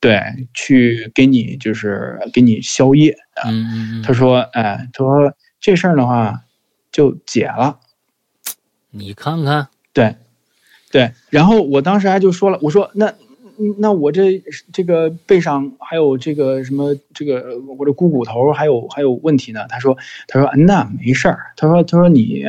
对，去给你就是给你宵夜啊。他说哎，他说这事儿的话就解了，你看看。对，对，然后我当时还就说了，我说那那我这这个背上还有这个什么这个我这股骨头还有还有问题呢。他说他说那没事儿，他说他说你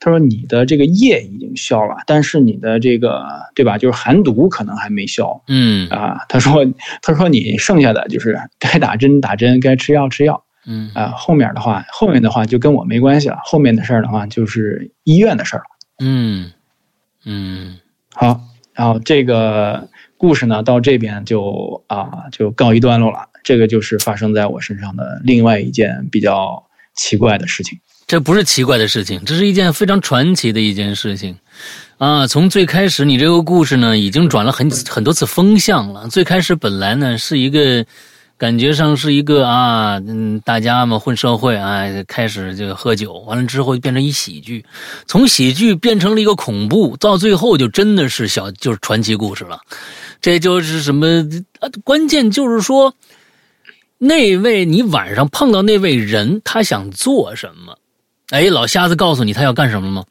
他说你的这个液已经消了，但是你的这个对吧，就是寒毒可能还没消。嗯啊，他说他说你剩下的就是该打针打针，该吃药吃药。嗯啊，后面的话后面的话就跟我没关系了，后面的事儿的话就是医院的事儿了。嗯。嗯，好，然后这个故事呢，到这边就啊就告一段落了。这个就是发生在我身上的另外一件比较奇怪的事情。这不是奇怪的事情，这是一件非常传奇的一件事情啊！从最开始，你这个故事呢，已经转了很很多次风向了。最开始本来呢是一个。感觉上是一个啊，嗯，大家嘛混社会啊，开始就喝酒，完了之后就变成一喜剧，从喜剧变成了一个恐怖，到最后就真的是小就是传奇故事了。这就是什么啊？关键就是说，那位你晚上碰到那位人，他想做什么？哎，老瞎子告诉你他要干什么吗？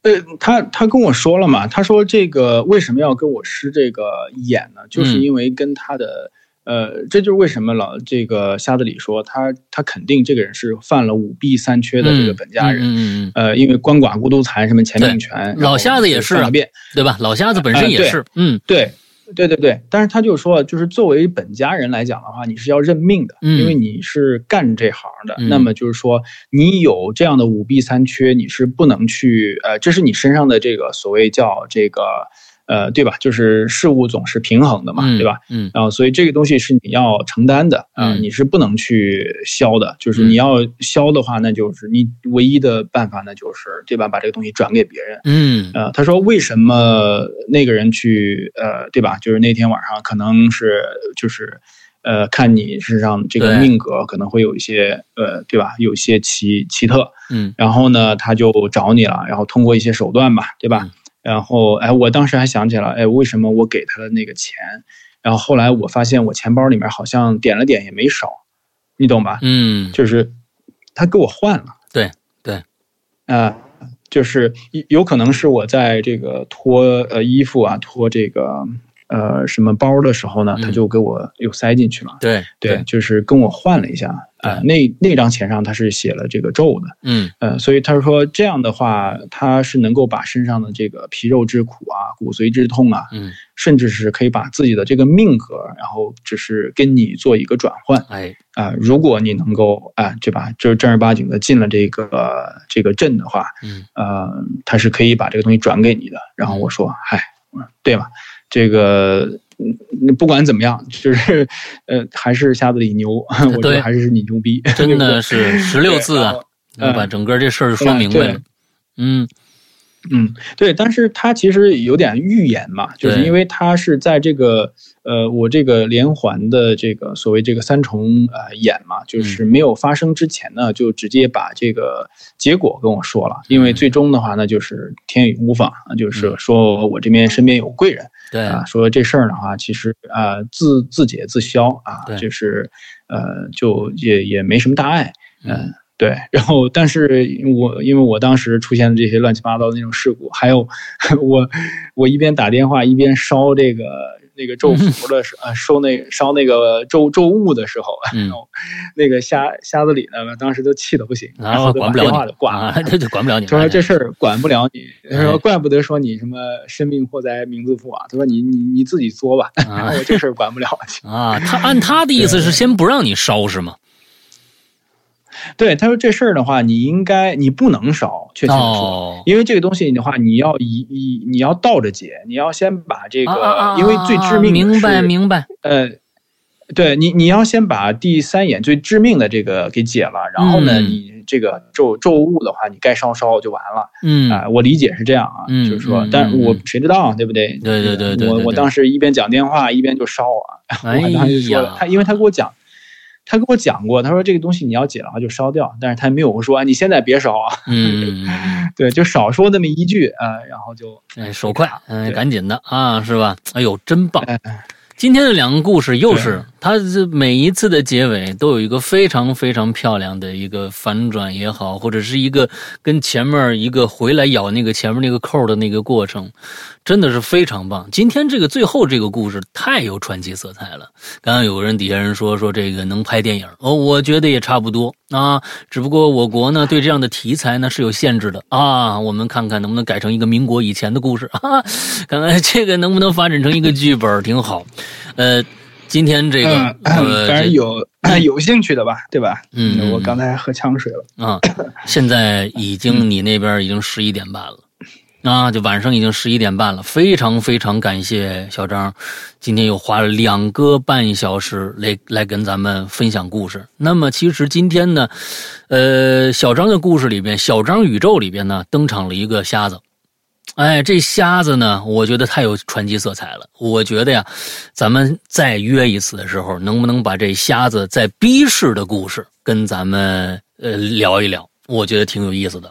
呃，他他跟我说了嘛，他说这个为什么要跟我施这个眼呢？就是因为跟他的。呃，这就是为什么老这个瞎子李说他他肯定这个人是犯了五弊三缺的这个本家人。嗯嗯呃，因为鳏寡孤独残什么钱命权，老瞎子也是啊，对吧？老瞎子本身也是。嗯，对对对对，但是他就说，就是作为本家人来讲的话，你是要认命的，因为你是干这行的。那么就是说，你有这样的五弊三缺，你是不能去，呃，这是你身上的这个所谓叫这个。呃，对吧？就是事物总是平衡的嘛，对吧？嗯，然后所以这个东西是你要承担的啊，你是不能去消的。就是你要消的话，那就是你唯一的办法，那就是对吧？把这个东西转给别人。嗯，呃，他说为什么那个人去呃，对吧？就是那天晚上可能是就是呃，看你身上这个命格可能会有一些呃，对吧？有些奇奇特。嗯，然后呢，他就找你了，然后通过一些手段吧，对吧？然后，哎，我当时还想起了，哎，为什么我给他的那个钱？然后后来我发现我钱包里面好像点了点也没少，你懂吧？嗯，就是他给我换了。对对，啊，就是有可能是我在这个脱呃衣服啊，脱这个。呃，什么包的时候呢？他就给我又塞进去了。对对，就是跟我换了一下啊。那那张钱上他是写了这个咒的。嗯呃，所以他说这样的话，他是能够把身上的这个皮肉之苦啊、骨髓之痛啊，嗯，甚至是可以把自己的这个命格，然后只是跟你做一个转换。哎啊，如果你能够啊，对吧？就是正儿八经的进了这个这个阵的话，嗯呃，他是可以把这个东西转给你的。然后我说，嗨，对吧？这个，不管怎么样，就是，呃，还是瞎子里牛，我觉得还是你牛逼，真的是十六字啊，把整个这事儿说明白了，嗯。嗯，对，但是他其实有点预言嘛，就是因为他是在这个呃，我这个连环的这个所谓这个三重呃演嘛，就是没有发生之前呢，就直接把这个结果跟我说了，因为最终的话呢，就是天雨无妨，就是说我这边身边有贵人，对。啊，说这事儿的话，其实啊自自解自消啊，就是呃就也也没什么大碍，嗯。对，然后，但是我因为我当时出现的这些乱七八糟的那种事故，还有 我我一边打电话一边烧这个那个咒 符的时候，收那烧那个咒咒物的时候，然 后那个瞎瞎子李呢，当时都气得不行，然后管不了你，挂了，这就管不了你。他说这事儿管不了你，他说怪不得说你什么生命祸灾名字富啊，他说你你你自己作吧，我这事儿管不了啊。他按他的意思是先不让你烧是吗？对，他说这事儿的话，你应该你不能烧，确切的说，因为这个东西的话，你要以以你要倒着解，你要先把这个，因为最致命明白明白，呃，对你你要先把第三眼最致命的这个给解了，然后呢，你这个咒咒物的话，你该烧烧就完了。嗯啊，我理解是这样啊，就是说，但我谁知道对不对？对对对对，我我当时一边讲电话一边就烧啊，我当时说他，因为他给我讲。他跟我讲过，他说这个东西你要解的话就烧掉，但是他没有说你现在别烧啊。嗯，对，就少说那么一句啊，然后就哎手快，嗯，赶紧的啊，是吧？哎呦，真棒！今天的两个故事又是，它这每一次的结尾都有一个非常非常漂亮的一个反转也好，或者是一个跟前面一个回来咬那个前面那个扣的那个过程，真的是非常棒。今天这个最后这个故事太有传奇色彩了。刚刚有个人底下人说说这个能拍电影哦，我觉得也差不多啊，只不过我国呢对这样的题材呢是有限制的啊。我们看看能不能改成一个民国以前的故事啊，看看这个能不能发展成一个剧本，挺好。呃，今天这个，当然有 有兴趣的吧，对吧？嗯，我刚才喝呛水了啊。现在已经你那边已经十一点半了啊，就晚上已经十一点半了。非常非常感谢小张，今天又花了两个半小时来来跟咱们分享故事。那么其实今天呢，呃，小张的故事里边，小张宇宙里边呢，登场了一个瞎子。哎，这瞎子呢，我觉得太有传奇色彩了。我觉得呀，咱们再约一次的时候，能不能把这瞎子在逼市的故事跟咱们呃聊一聊？我觉得挺有意思的。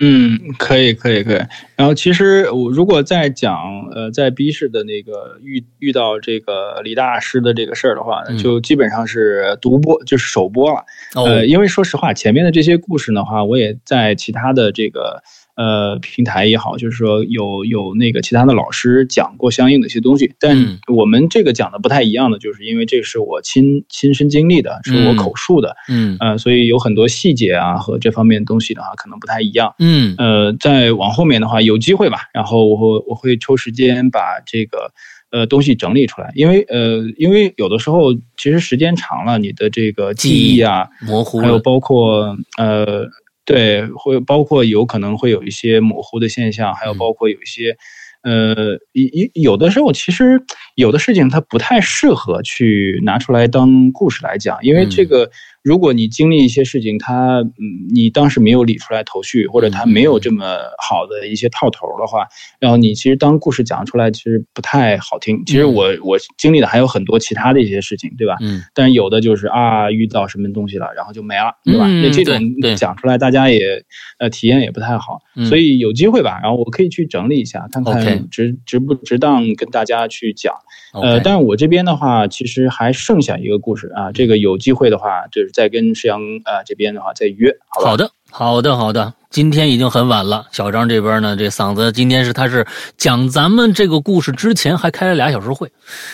嗯，可以，可以，可以。然后，其实我如果再讲呃，在逼市的那个遇遇到这个李大师的这个事儿的话，就基本上是独播，就是首播了。呃，因为说实话，前面的这些故事的话，我也在其他的这个。呃，平台也好，就是说有有那个其他的老师讲过相应的一些东西，但我们这个讲的不太一样的，就是因为这是我亲亲身经历的，是我口述的，嗯，呃，所以有很多细节啊和这方面东西的话可能不太一样，嗯，呃，再往后面的话，有机会吧，然后我会我会抽时间把这个呃东西整理出来，因为呃因为有的时候其实时间长了，你的这个记忆啊模糊，还有包括呃对，会包括有可能会有一些模糊的现象，还有包括有一些。呃，有有的时候，其实有的事情它不太适合去拿出来当故事来讲，因为这个。如果你经历一些事情，他嗯，你当时没有理出来头绪，或者他没有这么好的一些套头的话，然后你其实当故事讲出来，其实不太好听。其实我我经历的还有很多其他的一些事情，对吧？嗯。但是有的就是啊，遇到什么东西了，然后就没了，对吧？那这种讲出来，大家也呃体验也不太好。所以有机会吧，然后我可以去整理一下，看看值值不值当跟大家去讲。呃，但是我这边的话，其实还剩下一个故事啊，这个有机会的话，就是再跟石阳啊这边的话再约，好的，好的，好的。今天已经很晚了，小张这边呢，这嗓子今天是他是讲咱们这个故事之前还开了俩小时会，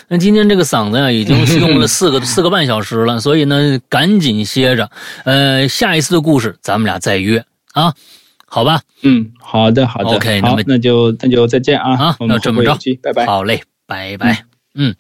那今天这个嗓子呀已经用了 四个四个半小时了，所以呢赶紧歇着，呃，下一次的故事咱们俩再约啊，好吧？嗯，好的，好的，OK，那么那就那就再见啊，啊，那这么着，拜拜，好嘞，拜拜。嗯，